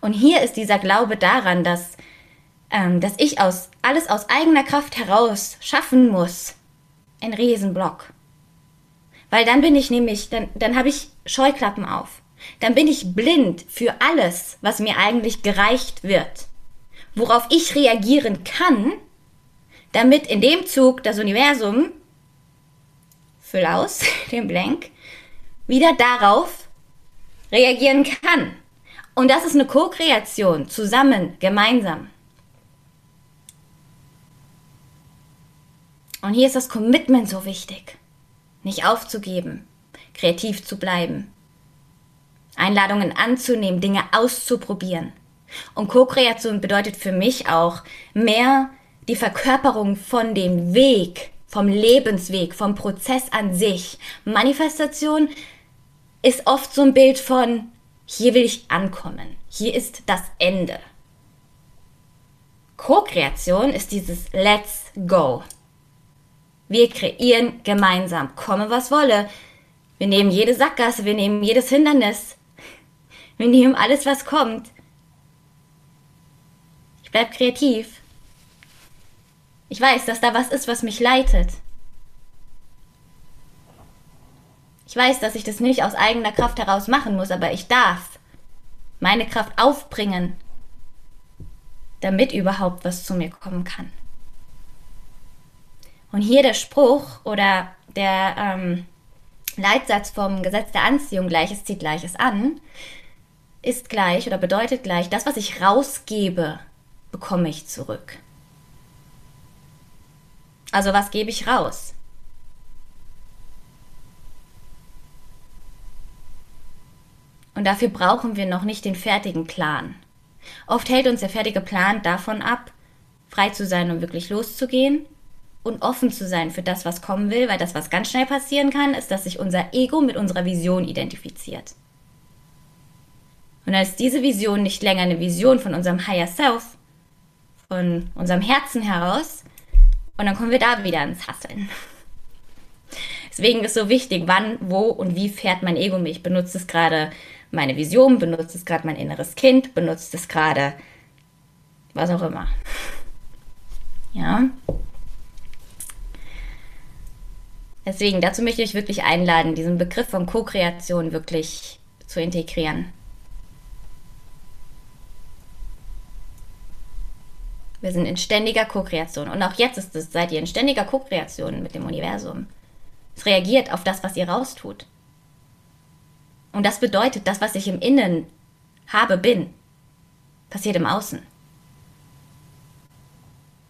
Und hier ist dieser Glaube daran, dass, ähm, dass ich aus, alles aus eigener Kraft heraus schaffen muss. Ein Riesenblock. Weil dann bin ich nämlich, dann, dann habe ich Scheuklappen auf. Dann bin ich blind für alles, was mir eigentlich gereicht wird. Worauf ich reagieren kann, damit in dem Zug das Universum, füll aus, [LAUGHS] den Blank, wieder darauf reagieren kann. Und das ist eine Co-Kreation, zusammen, gemeinsam. Und hier ist das Commitment so wichtig. Nicht aufzugeben, kreativ zu bleiben, Einladungen anzunehmen, Dinge auszuprobieren. Und Co-Kreation bedeutet für mich auch mehr die Verkörperung von dem Weg, vom Lebensweg, vom Prozess an sich. Manifestation ist oft so ein Bild von hier will ich ankommen. Hier ist das Ende. Co-Kreation ist dieses Let's Go. Wir kreieren gemeinsam, komme was wolle. Wir nehmen jede Sackgasse, wir nehmen jedes Hindernis. Wir nehmen alles, was kommt. Ich bleib kreativ. Ich weiß, dass da was ist, was mich leitet. Ich weiß, dass ich das nicht aus eigener Kraft heraus machen muss, aber ich darf meine Kraft aufbringen. damit überhaupt was zu mir kommen kann. Und hier der Spruch oder der ähm, Leitsatz vom Gesetz der Anziehung, Gleiches zieht Gleiches an, ist gleich oder bedeutet gleich, das, was ich rausgebe, bekomme ich zurück. Also was gebe ich raus? Und dafür brauchen wir noch nicht den fertigen Plan. Oft hält uns der fertige Plan davon ab, frei zu sein und wirklich loszugehen und offen zu sein für das, was kommen will, weil das, was ganz schnell passieren kann, ist, dass sich unser Ego mit unserer Vision identifiziert. Und dann ist diese Vision nicht länger eine Vision von unserem Higher Self, von unserem Herzen heraus, und dann kommen wir da wieder ins Hasseln. Deswegen ist so wichtig, wann, wo und wie fährt mein Ego mich. Benutzt es gerade meine Vision, benutzt es gerade mein inneres Kind, benutzt es gerade was auch immer. Ja. Deswegen, dazu möchte ich euch wirklich einladen, diesen Begriff von Co-Kreation wirklich zu integrieren. Wir sind in ständiger Co-Kreation. Und auch jetzt ist es, seid ihr in ständiger Co-Kreation mit dem Universum. Es reagiert auf das, was ihr raustut. Und das bedeutet, das, was ich im Innen habe, bin, passiert im Außen.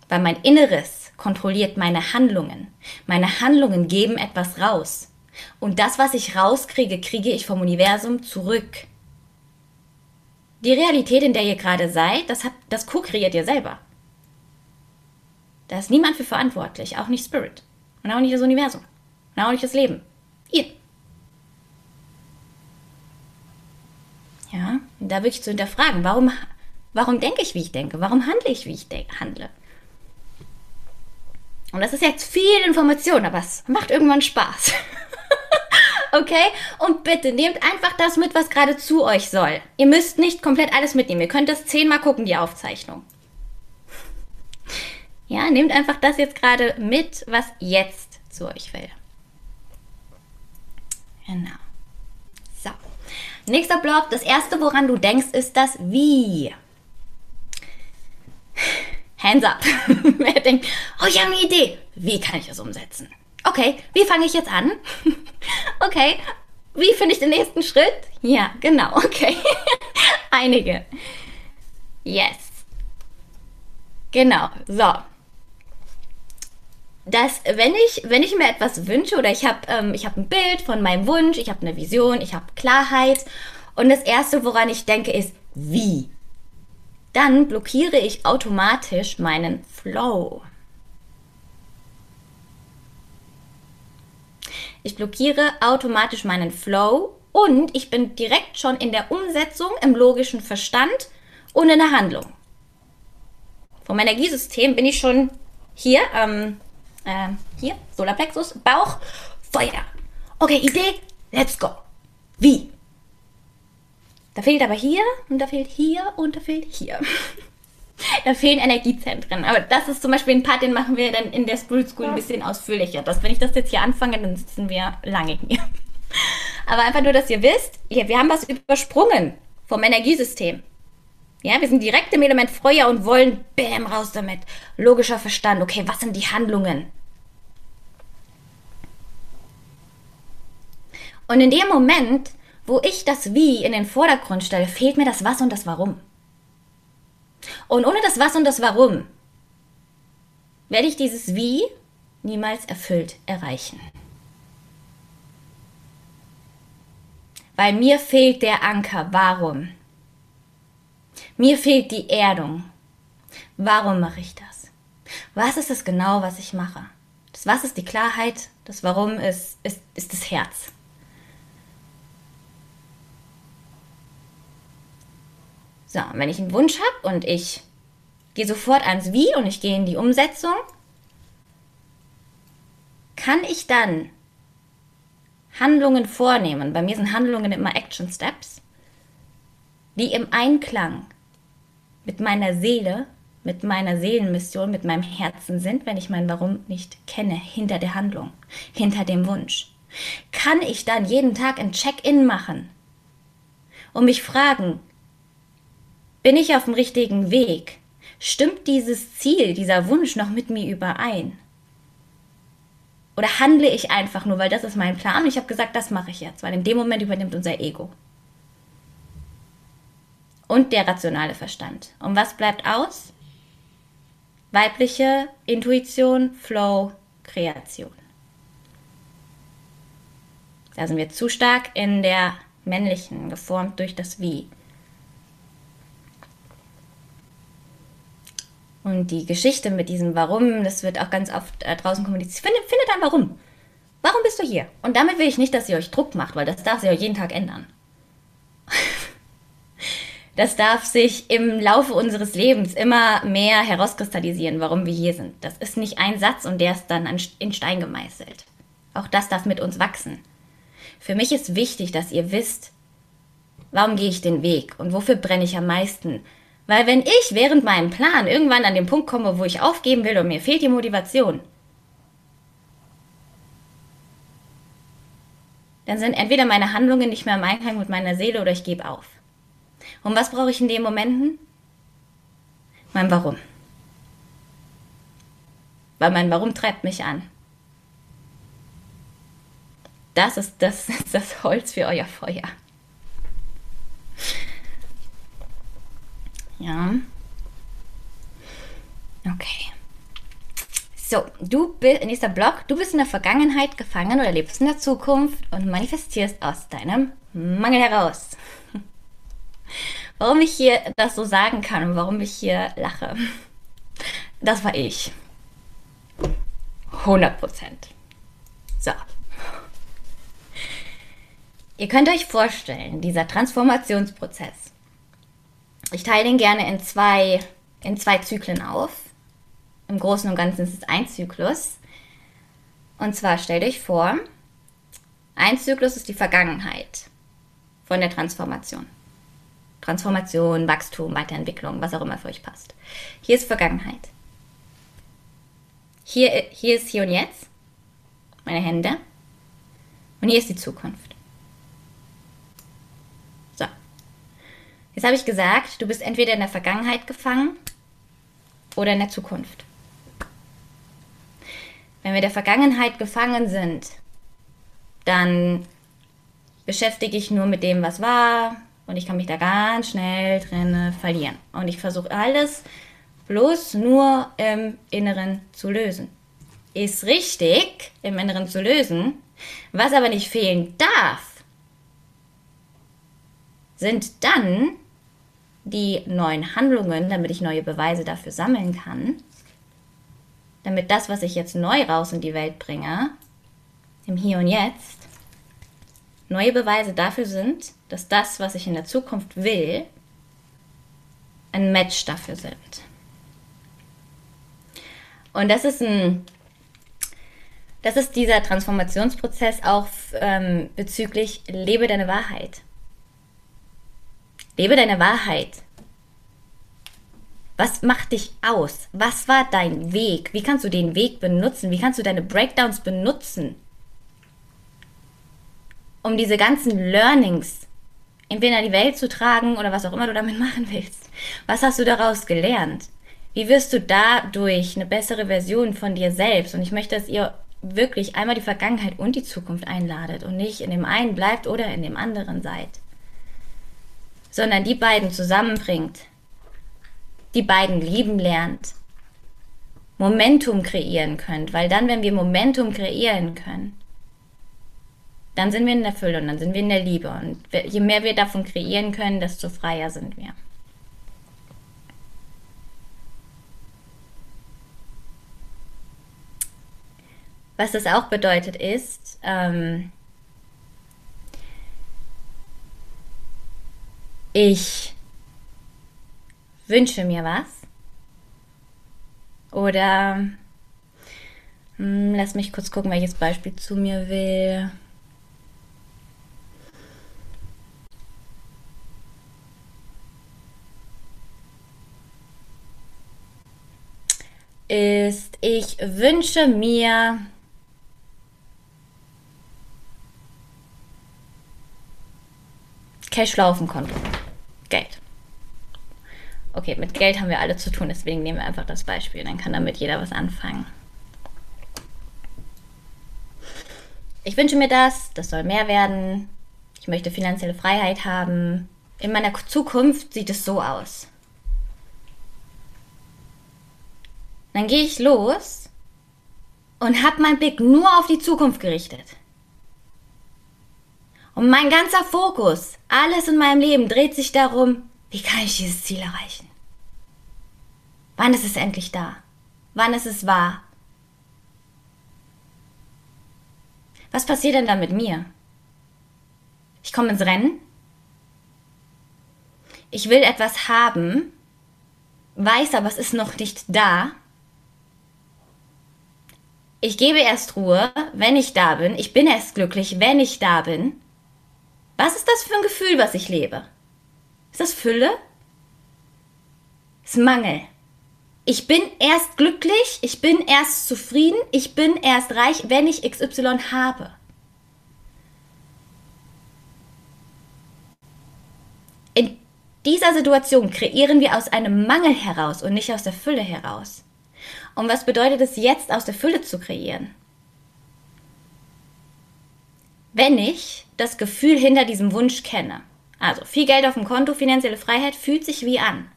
Weil mein Inneres kontrolliert meine Handlungen. Meine Handlungen geben etwas raus. Und das, was ich rauskriege, kriege ich vom Universum zurück. Die Realität, in der ihr gerade seid, das, das co-kreiert ihr selber. Da ist niemand für verantwortlich, auch nicht Spirit. Und auch nicht das Universum. Und auch nicht das Leben. Ihr. Ja, da wirklich zu hinterfragen, warum, warum denke ich, wie ich denke? Warum handle ich, wie ich handle? Und das ist jetzt viel Information, aber es macht irgendwann Spaß. [LAUGHS] okay? Und bitte nehmt einfach das mit, was gerade zu euch soll. Ihr müsst nicht komplett alles mitnehmen. Ihr könnt das zehnmal gucken, die Aufzeichnung. Ja, nehmt einfach das jetzt gerade mit, was jetzt zu euch will. Genau. So. Nächster Block. Das erste, woran du denkst, ist das Wie. Hands up. [LAUGHS] Wer denkt, oh, ich habe eine Idee. Wie kann ich das umsetzen? Okay, wie fange ich jetzt an? [LAUGHS] okay, wie finde ich den nächsten Schritt? Ja, genau, okay. [LAUGHS] Einige. Yes. Genau, so dass wenn ich, wenn ich mir etwas wünsche oder ich habe ähm, hab ein Bild von meinem Wunsch, ich habe eine Vision, ich habe Klarheit und das Erste, woran ich denke, ist wie. Dann blockiere ich automatisch meinen Flow. Ich blockiere automatisch meinen Flow und ich bin direkt schon in der Umsetzung, im logischen Verstand und in der Handlung. Vom Energiesystem bin ich schon hier ähm, äh, hier, Solarplexus, Bauch, Feuer. Okay, Idee, let's go. Wie? Da fehlt aber hier und da fehlt hier und da fehlt hier. [LAUGHS] da fehlen Energiezentren. Aber das ist zum Beispiel ein Part, den machen wir dann in der Spirit School ein bisschen ausführlicher. Das, wenn ich das jetzt hier anfange, dann sitzen wir lange hier. [LAUGHS] Aber einfach nur, dass ihr wisst, wir haben was übersprungen vom Energiesystem. Ja, wir sind direkt im Element Feuer und wollen, bäm, raus damit. Logischer Verstand. Okay, was sind die Handlungen? Und in dem Moment, wo ich das Wie in den Vordergrund stelle, fehlt mir das Was und das Warum. Und ohne das Was und das Warum werde ich dieses Wie niemals erfüllt erreichen. Weil mir fehlt der Anker. Warum? Mir fehlt die Erdung. Warum mache ich das? Was ist es genau, was ich mache? Das Was ist die Klarheit, das Warum ist, ist, ist das Herz. So, wenn ich einen Wunsch habe und ich gehe sofort ans Wie und ich gehe in die Umsetzung, kann ich dann Handlungen vornehmen. Bei mir sind Handlungen immer Action Steps, die im Einklang mit meiner Seele, mit meiner Seelenmission, mit meinem Herzen sind, wenn ich mein Warum nicht kenne, hinter der Handlung, hinter dem Wunsch? Kann ich dann jeden Tag ein Check-in machen und mich fragen, bin ich auf dem richtigen Weg? Stimmt dieses Ziel, dieser Wunsch noch mit mir überein? Oder handle ich einfach nur, weil das ist mein Plan und ich habe gesagt, das mache ich jetzt, weil in dem Moment übernimmt unser Ego. Und der rationale Verstand. Und was bleibt aus? Weibliche Intuition, Flow, Kreation. Da sind wir zu stark in der männlichen, geformt durch das Wie. Und die Geschichte mit diesem Warum, das wird auch ganz oft äh, draußen kommuniziert. Findet, findet ein Warum. Warum bist du hier? Und damit will ich nicht, dass ihr euch Druck macht, weil das darf sich auch jeden Tag ändern. Das darf sich im Laufe unseres Lebens immer mehr herauskristallisieren, warum wir hier sind. Das ist nicht ein Satz und der ist dann in Stein gemeißelt. Auch das darf mit uns wachsen. Für mich ist wichtig, dass ihr wisst, warum gehe ich den Weg und wofür brenne ich am meisten. Weil wenn ich während meinem Plan irgendwann an den Punkt komme, wo ich aufgeben will und mir fehlt die Motivation, dann sind entweder meine Handlungen nicht mehr im Einklang mit meiner Seele oder ich gebe auf. Und was brauche ich in den Momenten? Mein Warum. Weil mein Warum treibt mich an. Das ist das, [LAUGHS] ist das Holz für euer Feuer. Ja. Okay. So, du bist, nächster Block, du bist in der Vergangenheit gefangen oder lebst in der Zukunft und manifestierst aus deinem Mangel heraus. [LAUGHS] Warum ich hier das so sagen kann und warum ich hier lache, das war ich. 100 Prozent. So. Ihr könnt euch vorstellen, dieser Transformationsprozess. Ich teile den gerne in zwei, in zwei Zyklen auf. Im Großen und Ganzen ist es ein Zyklus. Und zwar stellt euch vor, ein Zyklus ist die Vergangenheit von der Transformation. Transformation, Wachstum, Weiterentwicklung, was auch immer für euch passt. Hier ist Vergangenheit. Hier, hier ist hier und jetzt, meine Hände. Und hier ist die Zukunft. So. Jetzt habe ich gesagt, du bist entweder in der Vergangenheit gefangen oder in der Zukunft. Wenn wir in der Vergangenheit gefangen sind, dann beschäftige ich nur mit dem, was war, und ich kann mich da ganz schnell drin verlieren. Und ich versuche alles bloß nur im Inneren zu lösen. Ist richtig, im Inneren zu lösen. Was aber nicht fehlen darf, sind dann die neuen Handlungen, damit ich neue Beweise dafür sammeln kann. Damit das, was ich jetzt neu raus in die Welt bringe, im Hier und Jetzt, neue Beweise dafür sind, dass das, was ich in der Zukunft will, ein Match dafür sind. Und das ist ein, das ist dieser Transformationsprozess auch ähm, bezüglich lebe deine Wahrheit. Lebe deine Wahrheit. Was macht dich aus? Was war dein Weg? Wie kannst du den Weg benutzen? Wie kannst du deine Breakdowns benutzen? Um diese ganzen Learnings entweder in die Welt zu tragen oder was auch immer du damit machen willst. Was hast du daraus gelernt? Wie wirst du dadurch eine bessere Version von dir selbst? Und ich möchte, dass ihr wirklich einmal die Vergangenheit und die Zukunft einladet und nicht in dem einen bleibt oder in dem anderen seid. Sondern die beiden zusammenbringt, die beiden lieben lernt, Momentum kreieren könnt, weil dann, wenn wir Momentum kreieren können, dann sind wir in der Fülle und dann sind wir in der Liebe. Und je mehr wir davon kreieren können, desto freier sind wir. Was das auch bedeutet ist, ähm, ich wünsche mir was oder hm, lass mich kurz gucken, welches Beispiel zu mir will. Ist, ich wünsche mir Cashflow auf dem. Geld. Okay, mit Geld haben wir alle zu tun, deswegen nehmen wir einfach das Beispiel. Dann kann damit jeder was anfangen. Ich wünsche mir das, das soll mehr werden. Ich möchte finanzielle Freiheit haben. In meiner Zukunft sieht es so aus. Dann gehe ich los und habe meinen Blick nur auf die Zukunft gerichtet. Und mein ganzer Fokus, alles in meinem Leben dreht sich darum, wie kann ich dieses Ziel erreichen? Wann ist es endlich da? Wann ist es wahr? Was passiert denn da mit mir? Ich komme ins Rennen. Ich will etwas haben, weiß aber, es ist noch nicht da. Ich gebe erst Ruhe, wenn ich da bin. Ich bin erst glücklich, wenn ich da bin. Was ist das für ein Gefühl, was ich lebe? Ist das Fülle? Ist Mangel. Ich bin erst glücklich, ich bin erst zufrieden, ich bin erst reich, wenn ich XY habe. In dieser Situation kreieren wir aus einem Mangel heraus und nicht aus der Fülle heraus. Und was bedeutet es jetzt aus der Fülle zu kreieren? Wenn ich das Gefühl hinter diesem Wunsch kenne, also viel Geld auf dem Konto, finanzielle Freiheit fühlt sich wie an.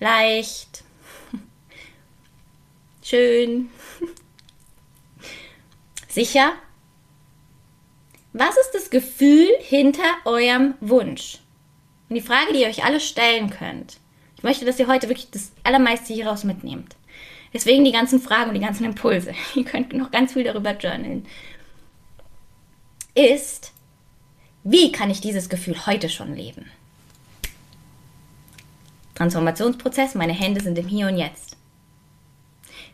Leicht, [LAUGHS] schön, [LAUGHS] sicher. Was ist das Gefühl hinter eurem Wunsch? Und die Frage, die ihr euch alle stellen könnt, ich möchte, dass ihr heute wirklich das Allermeiste hieraus mitnehmt. Deswegen die ganzen Fragen und die ganzen Impulse. [LAUGHS] Ihr könnt noch ganz viel darüber journalen. Ist, wie kann ich dieses Gefühl heute schon leben? Transformationsprozess, meine Hände sind im Hier und Jetzt.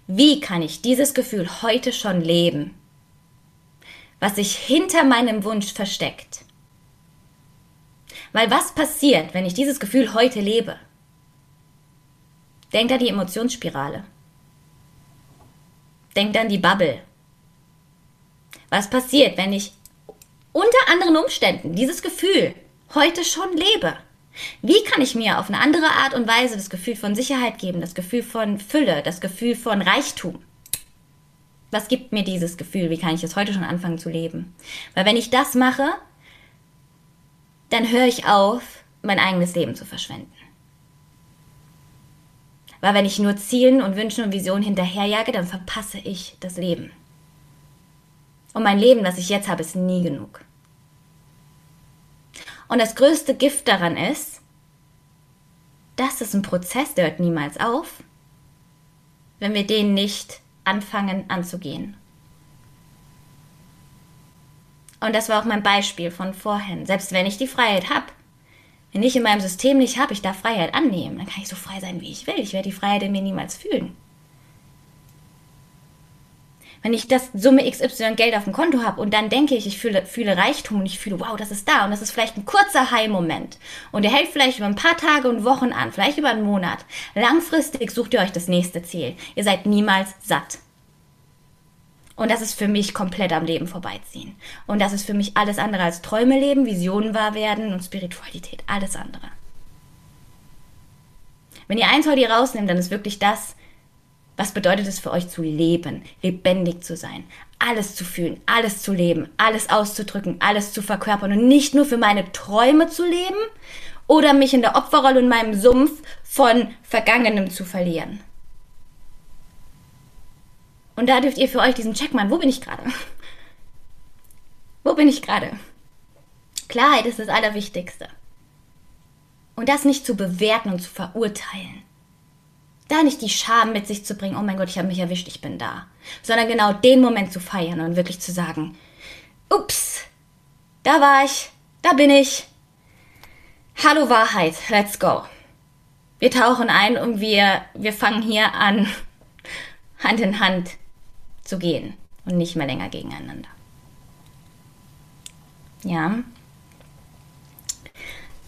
Wie kann ich dieses Gefühl heute schon leben, was sich hinter meinem Wunsch versteckt? Weil was passiert, wenn ich dieses Gefühl heute lebe? Denkt an die Emotionsspirale. Denkt an die Bubble. Was passiert, wenn ich unter anderen Umständen dieses Gefühl heute schon lebe? Wie kann ich mir auf eine andere Art und Weise das Gefühl von Sicherheit geben, das Gefühl von Fülle, das Gefühl von Reichtum? Was gibt mir dieses Gefühl? Wie kann ich es heute schon anfangen zu leben? Weil wenn ich das mache, dann höre ich auf, mein eigenes Leben zu verschwenden. Weil wenn ich nur Zielen und Wünschen und Visionen hinterherjage, dann verpasse ich das Leben. Und mein Leben, das ich jetzt habe, ist nie genug. Und das größte Gift daran ist, das ist ein Prozess, der hört niemals auf, wenn wir den nicht anfangen anzugehen. Und das war auch mein Beispiel von vorhin. Selbst wenn ich die Freiheit habe, wenn ich in meinem System nicht habe, ich darf Freiheit annehmen, dann kann ich so frei sein, wie ich will. Ich werde die Freiheit in mir niemals fühlen. Wenn ich das Summe XY Geld auf dem Konto habe und dann denke ich, ich fühle, fühle Reichtum und ich fühle, wow, das ist da und das ist vielleicht ein kurzer High-Moment und der hält vielleicht über ein paar Tage und Wochen an, vielleicht über einen Monat. Langfristig sucht ihr euch das nächste Ziel. Ihr seid niemals satt. Und das ist für mich komplett am Leben vorbeiziehen. Und das ist für mich alles andere als Träume leben, Visionen wahr werden und Spiritualität. Alles andere. Wenn ihr eins heute hier rausnehmt, dann ist wirklich das, was bedeutet es für euch zu leben, lebendig zu sein, alles zu fühlen, alles zu leben, alles auszudrücken, alles zu verkörpern und nicht nur für meine Träume zu leben oder mich in der Opferrolle in meinem Sumpf von Vergangenem zu verlieren. Und da dürft ihr für euch diesen Check machen. Wo bin ich gerade? Wo bin ich gerade? Klarheit ist das Allerwichtigste. Und das nicht zu bewerten und zu verurteilen. Da nicht die Scham mit sich zu bringen, oh mein Gott, ich habe mich erwischt, ich bin da. Sondern genau den Moment zu feiern und wirklich zu sagen, ups, da war ich, da bin ich. Hallo Wahrheit, let's go. Wir tauchen ein und wir, wir fangen hier an, [LAUGHS] Hand in Hand zu gehen und nicht mehr länger gegeneinander. Ja,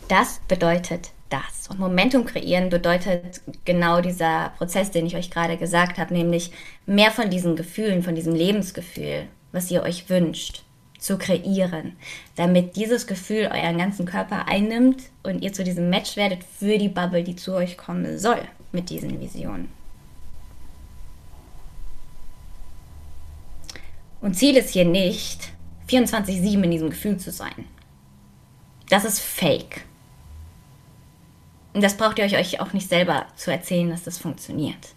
das bedeutet das. Und Momentum kreieren bedeutet genau dieser Prozess, den ich euch gerade gesagt habe, nämlich mehr von diesen Gefühlen, von diesem Lebensgefühl, was ihr euch wünscht, zu kreieren, damit dieses Gefühl euren ganzen Körper einnimmt und ihr zu diesem Match werdet für die Bubble, die zu euch kommen soll mit diesen Visionen. Und Ziel ist hier nicht, 24-7 in diesem Gefühl zu sein. Das ist fake. Und das braucht ihr euch auch nicht selber zu erzählen, dass das funktioniert.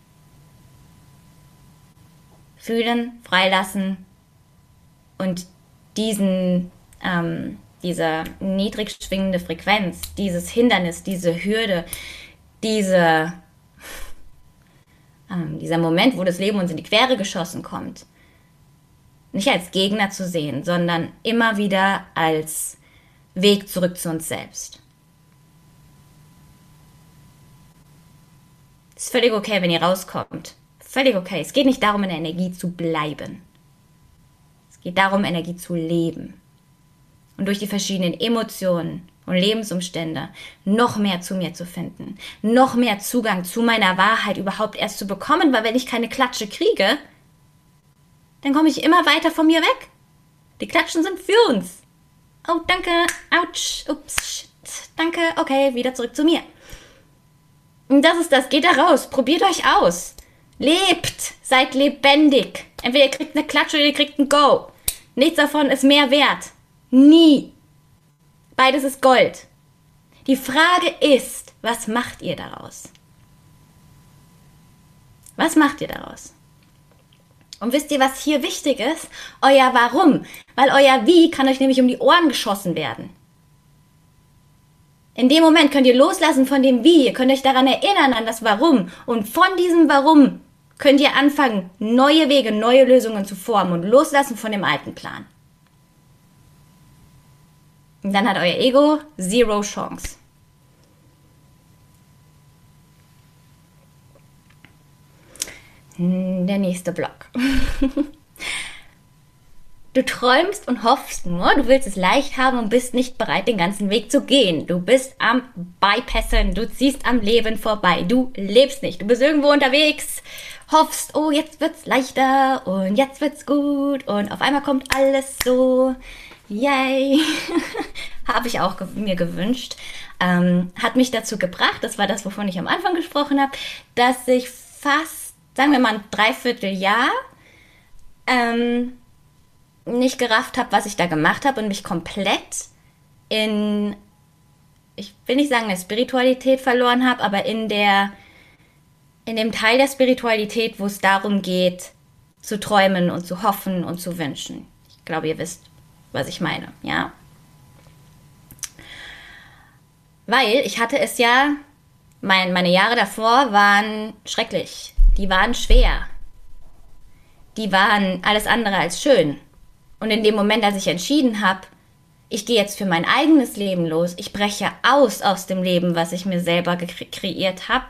Fühlen, freilassen und diesen, ähm, diese niedrig schwingende Frequenz, dieses Hindernis, diese Hürde, diese, ähm, dieser Moment, wo das Leben uns in die Quere geschossen kommt, nicht als Gegner zu sehen, sondern immer wieder als Weg zurück zu uns selbst. Es ist völlig okay, wenn ihr rauskommt. Völlig okay. Es geht nicht darum, in der Energie zu bleiben. Es geht darum, Energie zu leben. Und durch die verschiedenen Emotionen und Lebensumstände noch mehr zu mir zu finden. Noch mehr Zugang zu meiner Wahrheit überhaupt erst zu bekommen, weil wenn ich keine Klatsche kriege, dann komme ich immer weiter von mir weg. Die Klatschen sind für uns. Oh, danke. Autsch. Ups. Shit. Danke. Okay, wieder zurück zu mir. Und das ist das. Geht da raus. Probiert euch aus. Lebt. Seid lebendig. Entweder ihr kriegt eine Klatsche oder ihr kriegt ein Go. Nichts davon ist mehr wert. Nie. Beides ist Gold. Die Frage ist, was macht ihr daraus? Was macht ihr daraus? Und wisst ihr, was hier wichtig ist? Euer Warum. Weil euer Wie kann euch nämlich um die Ohren geschossen werden. In dem Moment könnt ihr loslassen von dem Wie. Ihr könnt euch daran erinnern, an das Warum. Und von diesem Warum könnt ihr anfangen, neue Wege, neue Lösungen zu formen und loslassen von dem alten Plan. Und dann hat euer Ego zero Chance. Der nächste Block. [LAUGHS] Du träumst und hoffst nur, du willst es leicht haben und bist nicht bereit, den ganzen Weg zu gehen. Du bist am Bypassen, du ziehst am Leben vorbei, du lebst nicht, du bist irgendwo unterwegs, hoffst, oh, jetzt wird's leichter und jetzt wird's gut und auf einmal kommt alles so. Yay! [LAUGHS] Habe ich auch mir gewünscht. Ähm, hat mich dazu gebracht, das war das, wovon ich am Anfang gesprochen habe, dass ich fast sagen wir mal, ein Dreivierteljahr ähm, nicht gerafft habe, was ich da gemacht habe und mich komplett in, ich will nicht sagen, der Spiritualität verloren habe, aber in der, in dem Teil der Spiritualität, wo es darum geht, zu träumen und zu hoffen und zu wünschen. Ich glaube, ihr wisst, was ich meine, ja? Weil ich hatte es ja, mein, meine Jahre davor waren schrecklich die waren schwer. Die waren alles andere als schön. Und in dem Moment, als ich entschieden habe, ich gehe jetzt für mein eigenes Leben los, ich breche aus aus dem Leben, was ich mir selber kreiert habe.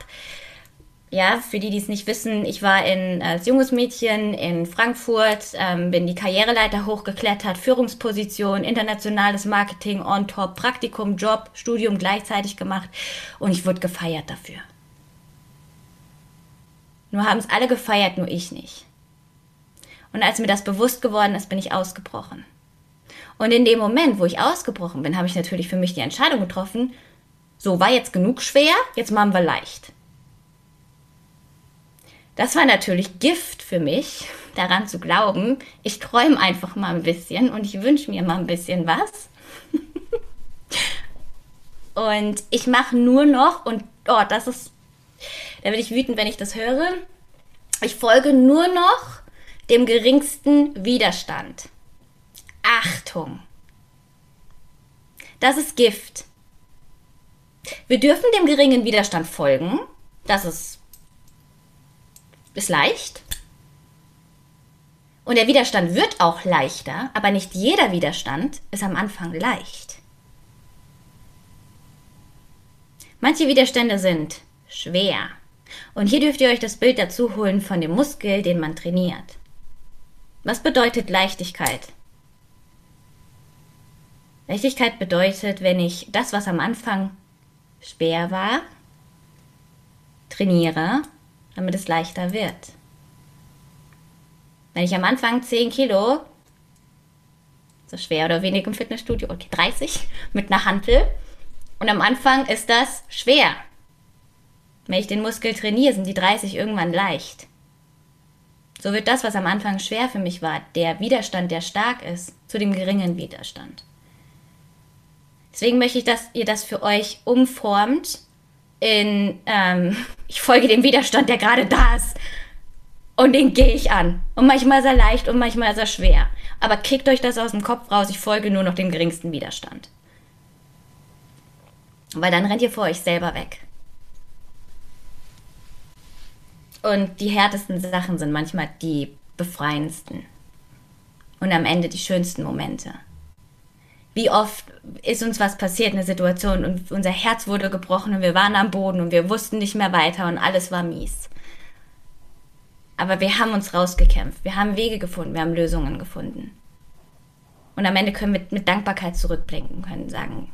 Ja, für die, die es nicht wissen, ich war in, als junges Mädchen in Frankfurt, ähm, bin die Karriereleiter hochgeklettert, Führungsposition, internationales Marketing on top, Praktikum, Job, Studium gleichzeitig gemacht und ich wurde gefeiert dafür. Nur haben es alle gefeiert, nur ich nicht. Und als mir das bewusst geworden ist, bin ich ausgebrochen. Und in dem Moment, wo ich ausgebrochen bin, habe ich natürlich für mich die Entscheidung getroffen, so war jetzt genug schwer, jetzt machen wir leicht. Das war natürlich Gift für mich, [LAUGHS] daran zu glauben, ich träume einfach mal ein bisschen und ich wünsche mir mal ein bisschen was. [LAUGHS] und ich mache nur noch, und oh, das ist da bin ich wütend, wenn ich das höre. Ich folge nur noch dem geringsten Widerstand. Achtung! Das ist Gift. Wir dürfen dem geringen Widerstand folgen. Das ist, ist leicht. Und der Widerstand wird auch leichter, aber nicht jeder Widerstand ist am Anfang leicht. Manche Widerstände sind schwer. Und hier dürft ihr euch das Bild dazu holen von dem Muskel, den man trainiert. Was bedeutet Leichtigkeit? Leichtigkeit bedeutet, wenn ich das, was am Anfang schwer war, trainiere, damit es leichter wird. Wenn ich am Anfang 10 Kilo so schwer oder wenig im Fitnessstudio, okay, 30 mit einer Hantel. Und am Anfang ist das schwer. Wenn ich den Muskel trainiere, sind die 30 irgendwann leicht. So wird das, was am Anfang schwer für mich war, der Widerstand, der stark ist, zu dem geringen Widerstand. Deswegen möchte ich, dass ihr das für euch umformt in, ähm, [LAUGHS] ich folge dem Widerstand, der gerade da ist. Und den gehe ich an. Und manchmal ist er leicht und manchmal ist er schwer. Aber kickt euch das aus dem Kopf raus, ich folge nur noch dem geringsten Widerstand. Weil dann rennt ihr vor euch selber weg. Und die härtesten Sachen sind manchmal die befreiendsten. Und am Ende die schönsten Momente. Wie oft ist uns was passiert, eine Situation, und unser Herz wurde gebrochen und wir waren am Boden und wir wussten nicht mehr weiter und alles war mies. Aber wir haben uns rausgekämpft, wir haben Wege gefunden, wir haben Lösungen gefunden. Und am Ende können wir mit Dankbarkeit zurückblicken können sagen,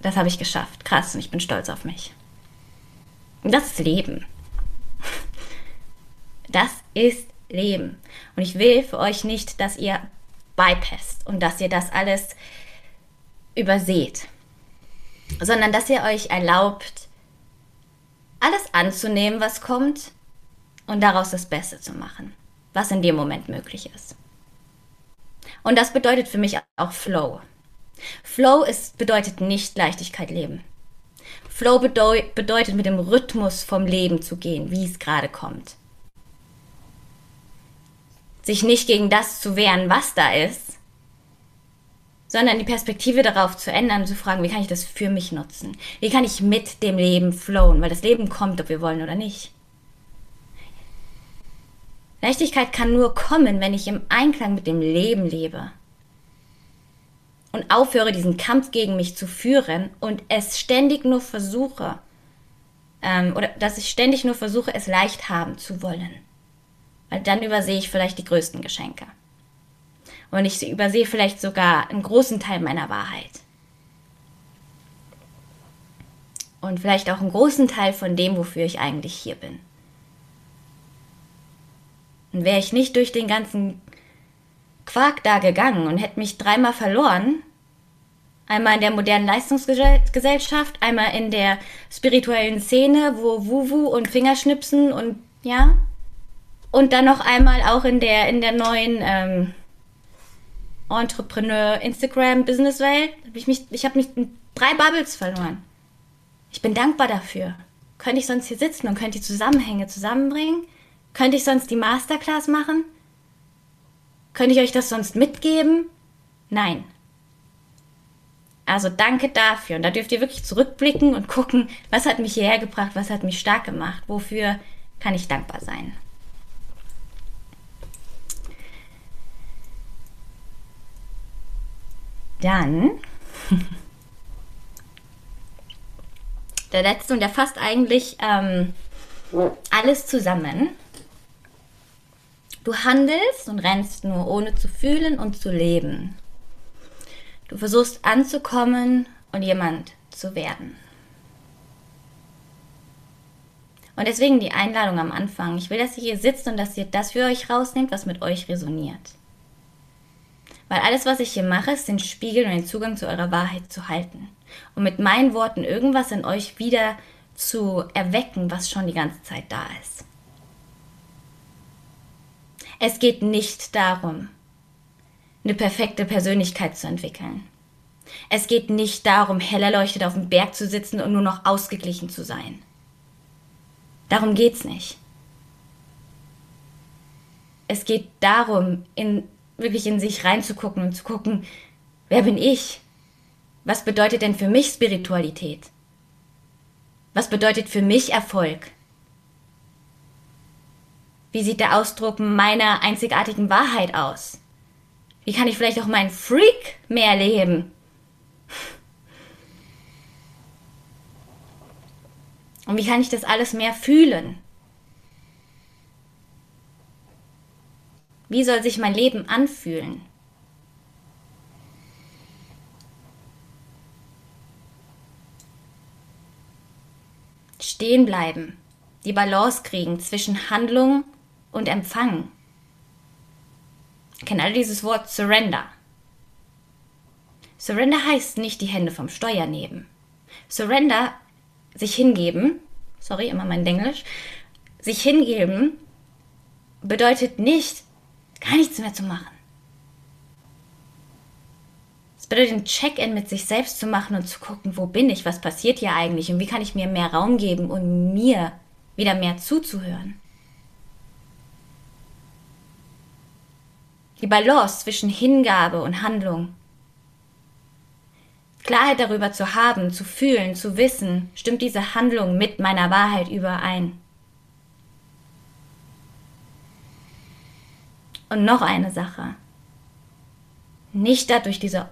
das habe ich geschafft, krass und ich bin stolz auf mich. Und das ist Leben. Das ist Leben. Und ich will für euch nicht, dass ihr bypasst und dass ihr das alles überseht, sondern dass ihr euch erlaubt, alles anzunehmen, was kommt und daraus das Beste zu machen, was in dem Moment möglich ist. Und das bedeutet für mich auch Flow. Flow ist, bedeutet nicht Leichtigkeit leben. Flow bedeu bedeutet mit dem Rhythmus vom Leben zu gehen, wie es gerade kommt sich nicht gegen das zu wehren, was da ist, sondern die Perspektive darauf zu ändern, zu fragen, wie kann ich das für mich nutzen? Wie kann ich mit dem Leben flowen? Weil das Leben kommt, ob wir wollen oder nicht. Leichtigkeit kann nur kommen, wenn ich im Einklang mit dem Leben lebe. Und aufhöre, diesen Kampf gegen mich zu führen und es ständig nur versuche, ähm, oder dass ich ständig nur versuche, es leicht haben zu wollen. Weil dann übersehe ich vielleicht die größten Geschenke. Und ich übersehe vielleicht sogar einen großen Teil meiner Wahrheit. Und vielleicht auch einen großen Teil von dem, wofür ich eigentlich hier bin. Und wäre ich nicht durch den ganzen Quark da gegangen und hätte mich dreimal verloren, einmal in der modernen Leistungsgesellschaft, einmal in der spirituellen Szene, wo Wuwu und Fingerschnipsen und ja, und dann noch einmal auch in der, in der neuen ähm, Entrepreneur Instagram Business Welt. Hab ich mich, ich habe mich in drei Bubbles verloren. Ich bin dankbar dafür. Könnte ich sonst hier sitzen und könnte die Zusammenhänge zusammenbringen? Könnte ich sonst die Masterclass machen? Könnte ich euch das sonst mitgeben? Nein. Also danke dafür. Und da dürft ihr wirklich zurückblicken und gucken, was hat mich hierher gebracht, was hat mich stark gemacht, wofür kann ich dankbar sein. Dann [LAUGHS] der letzte und der fasst eigentlich ähm, alles zusammen. Du handelst und rennst nur ohne zu fühlen und zu leben. Du versuchst anzukommen und jemand zu werden. Und deswegen die Einladung am Anfang. Ich will, dass ihr hier sitzt und dass ihr das für euch rausnehmt, was mit euch resoniert. Weil alles, was ich hier mache, ist den Spiegel und den Zugang zu eurer Wahrheit zu halten. Und mit meinen Worten irgendwas in euch wieder zu erwecken, was schon die ganze Zeit da ist. Es geht nicht darum, eine perfekte Persönlichkeit zu entwickeln. Es geht nicht darum, hell erleuchtet auf dem Berg zu sitzen und nur noch ausgeglichen zu sein. Darum geht's nicht. Es geht darum, in wirklich in sich reinzugucken und zu gucken, wer bin ich? Was bedeutet denn für mich Spiritualität? Was bedeutet für mich Erfolg? Wie sieht der Ausdruck meiner einzigartigen Wahrheit aus? Wie kann ich vielleicht auch meinen Freak mehr leben? Und wie kann ich das alles mehr fühlen? Wie soll sich mein Leben anfühlen? Stehen bleiben, die Balance kriegen zwischen Handlung und Empfang. Kennen alle dieses Wort Surrender? Surrender heißt nicht die Hände vom Steuer nehmen. Surrender, sich hingeben, sorry, immer mein Englisch, sich hingeben bedeutet nicht, gar nichts mehr zu machen. Es bedeutet, ein Check-in mit sich selbst zu machen und zu gucken, wo bin ich, was passiert hier eigentlich und wie kann ich mir mehr Raum geben und mir wieder mehr zuzuhören. Die Balance zwischen Hingabe und Handlung. Klarheit darüber zu haben, zu fühlen, zu wissen, stimmt diese Handlung mit meiner Wahrheit überein. Und noch eine Sache. Nicht dadurch diese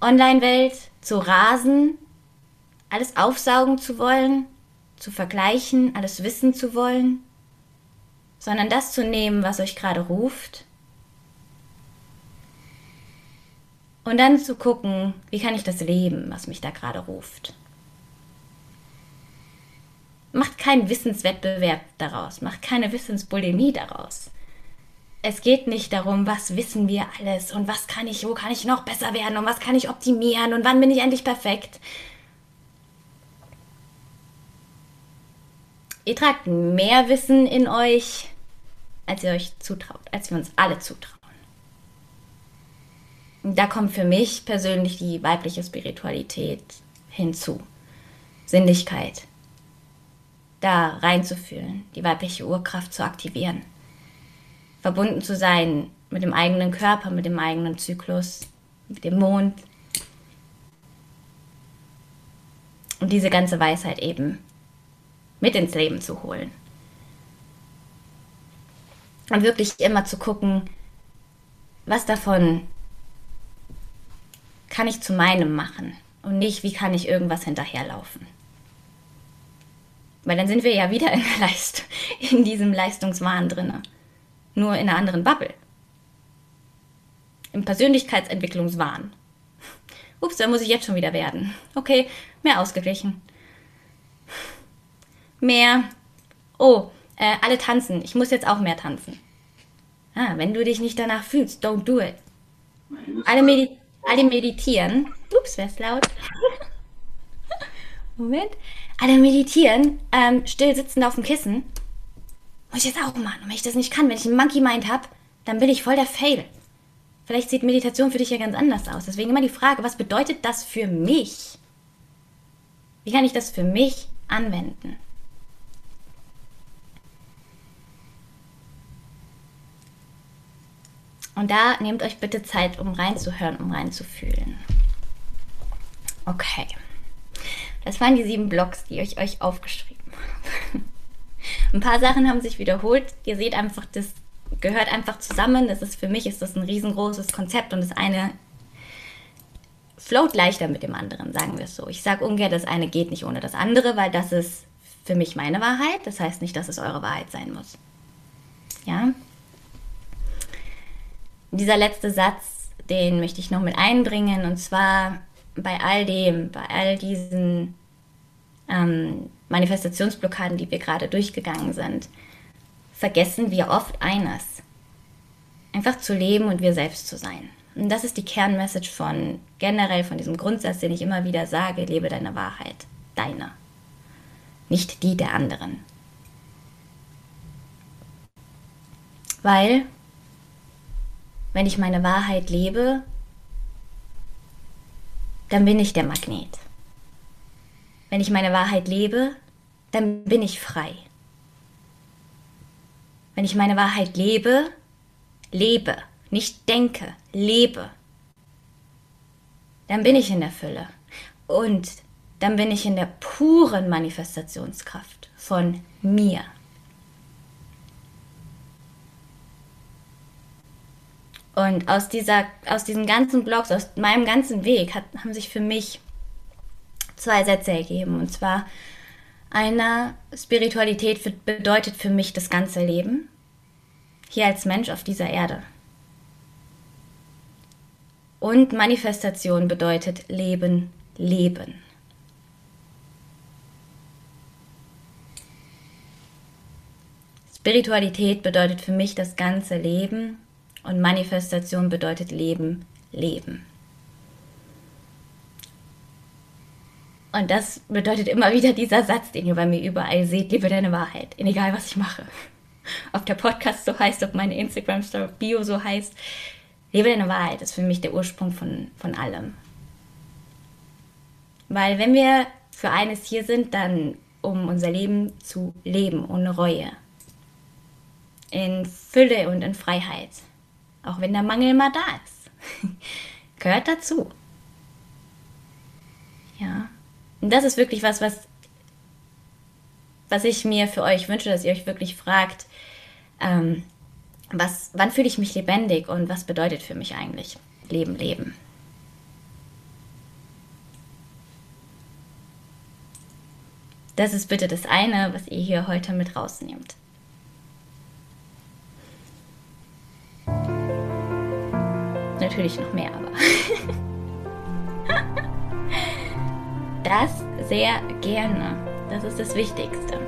Online-Welt zu rasen, alles aufsaugen zu wollen, zu vergleichen, alles wissen zu wollen, sondern das zu nehmen, was euch gerade ruft. Und dann zu gucken, wie kann ich das leben, was mich da gerade ruft. Macht keinen Wissenswettbewerb daraus, macht keine Wissensbulimie daraus es geht nicht darum, was wissen wir alles und was kann ich, wo kann ich noch besser werden und was kann ich optimieren und wann bin ich endlich perfekt. Ihr tragt mehr Wissen in euch, als ihr euch zutraut, als wir uns alle zutrauen. Und da kommt für mich persönlich die weibliche Spiritualität hinzu. Sinnlichkeit. Da reinzufühlen, die weibliche Urkraft zu aktivieren verbunden zu sein mit dem eigenen Körper, mit dem eigenen Zyklus, mit dem Mond. Und diese ganze Weisheit eben mit ins Leben zu holen. Und wirklich immer zu gucken, was davon kann ich zu meinem machen und nicht, wie kann ich irgendwas hinterherlaufen. Weil dann sind wir ja wieder in, Leist [LAUGHS] in diesem Leistungswahn drinne nur in einer anderen Bubble. Im Persönlichkeitsentwicklungswahn. Ups, da muss ich jetzt schon wieder werden. Okay, mehr ausgeglichen. Mehr. Oh, äh, alle tanzen. Ich muss jetzt auch mehr tanzen. Ah, wenn du dich nicht danach fühlst, don't do it. Alle, medi alle meditieren. Ups, wer ist laut? [LAUGHS] Moment. Alle meditieren, ähm, still sitzend auf dem Kissen muss ich jetzt auch machen. Und wenn ich das nicht kann, wenn ich einen Monkey Mind habe, dann bin ich voll der Fail. Vielleicht sieht Meditation für dich ja ganz anders aus. Deswegen immer die Frage, was bedeutet das für mich? Wie kann ich das für mich anwenden? Und da nehmt euch bitte Zeit, um reinzuhören, um reinzufühlen. Okay. Das waren die sieben Blogs, die ich euch aufgeschrieben habe. Ein paar Sachen haben sich wiederholt. Ihr seht einfach, das gehört einfach zusammen. Das ist für mich ist das ein riesengroßes Konzept und das eine float leichter mit dem anderen, sagen wir es so. Ich sage ungern, das eine geht nicht ohne das andere, weil das ist für mich meine Wahrheit. Das heißt nicht, dass es eure Wahrheit sein muss. Ja? Dieser letzte Satz, den möchte ich noch mit einbringen und zwar bei all dem, bei all diesen ähm, Manifestationsblockaden, die wir gerade durchgegangen sind, vergessen wir oft eines. Einfach zu leben und wir selbst zu sein. Und das ist die Kernmessage von generell von diesem Grundsatz, den ich immer wieder sage, lebe deine Wahrheit, deine, nicht die der anderen. Weil, wenn ich meine Wahrheit lebe, dann bin ich der Magnet. Wenn ich meine Wahrheit lebe, dann bin ich frei. Wenn ich meine Wahrheit lebe, lebe, nicht denke, lebe, dann bin ich in der Fülle. Und dann bin ich in der puren Manifestationskraft von mir. Und aus, dieser, aus diesen ganzen Blogs, aus meinem ganzen Weg hat, haben sich für mich zwei Sätze ergeben. Und zwar, einer Spiritualität bedeutet für mich das ganze Leben, hier als Mensch auf dieser Erde. Und Manifestation bedeutet Leben, Leben. Spiritualität bedeutet für mich das ganze Leben und Manifestation bedeutet Leben, Leben. Und das bedeutet immer wieder dieser Satz, den ihr bei mir überall seht, liebe deine Wahrheit, egal was ich mache. Ob der Podcast so heißt, ob meine Instagram-Story Bio so heißt, lebe deine Wahrheit ist für mich der Ursprung von, von allem. Weil wenn wir für eines hier sind, dann um unser Leben zu leben, ohne Reue. In Fülle und in Freiheit. Auch wenn der Mangel mal da ist. [LAUGHS] Gehört dazu. Ja. Und das ist wirklich was, was, was ich mir für euch wünsche, dass ihr euch wirklich fragt, ähm, was, wann fühle ich mich lebendig und was bedeutet für mich eigentlich Leben, Leben. Das ist bitte das eine, was ihr hier heute mit rausnehmt. Natürlich noch mehr, aber. [LAUGHS] das sehr gerne. Das ist das Wichtigste.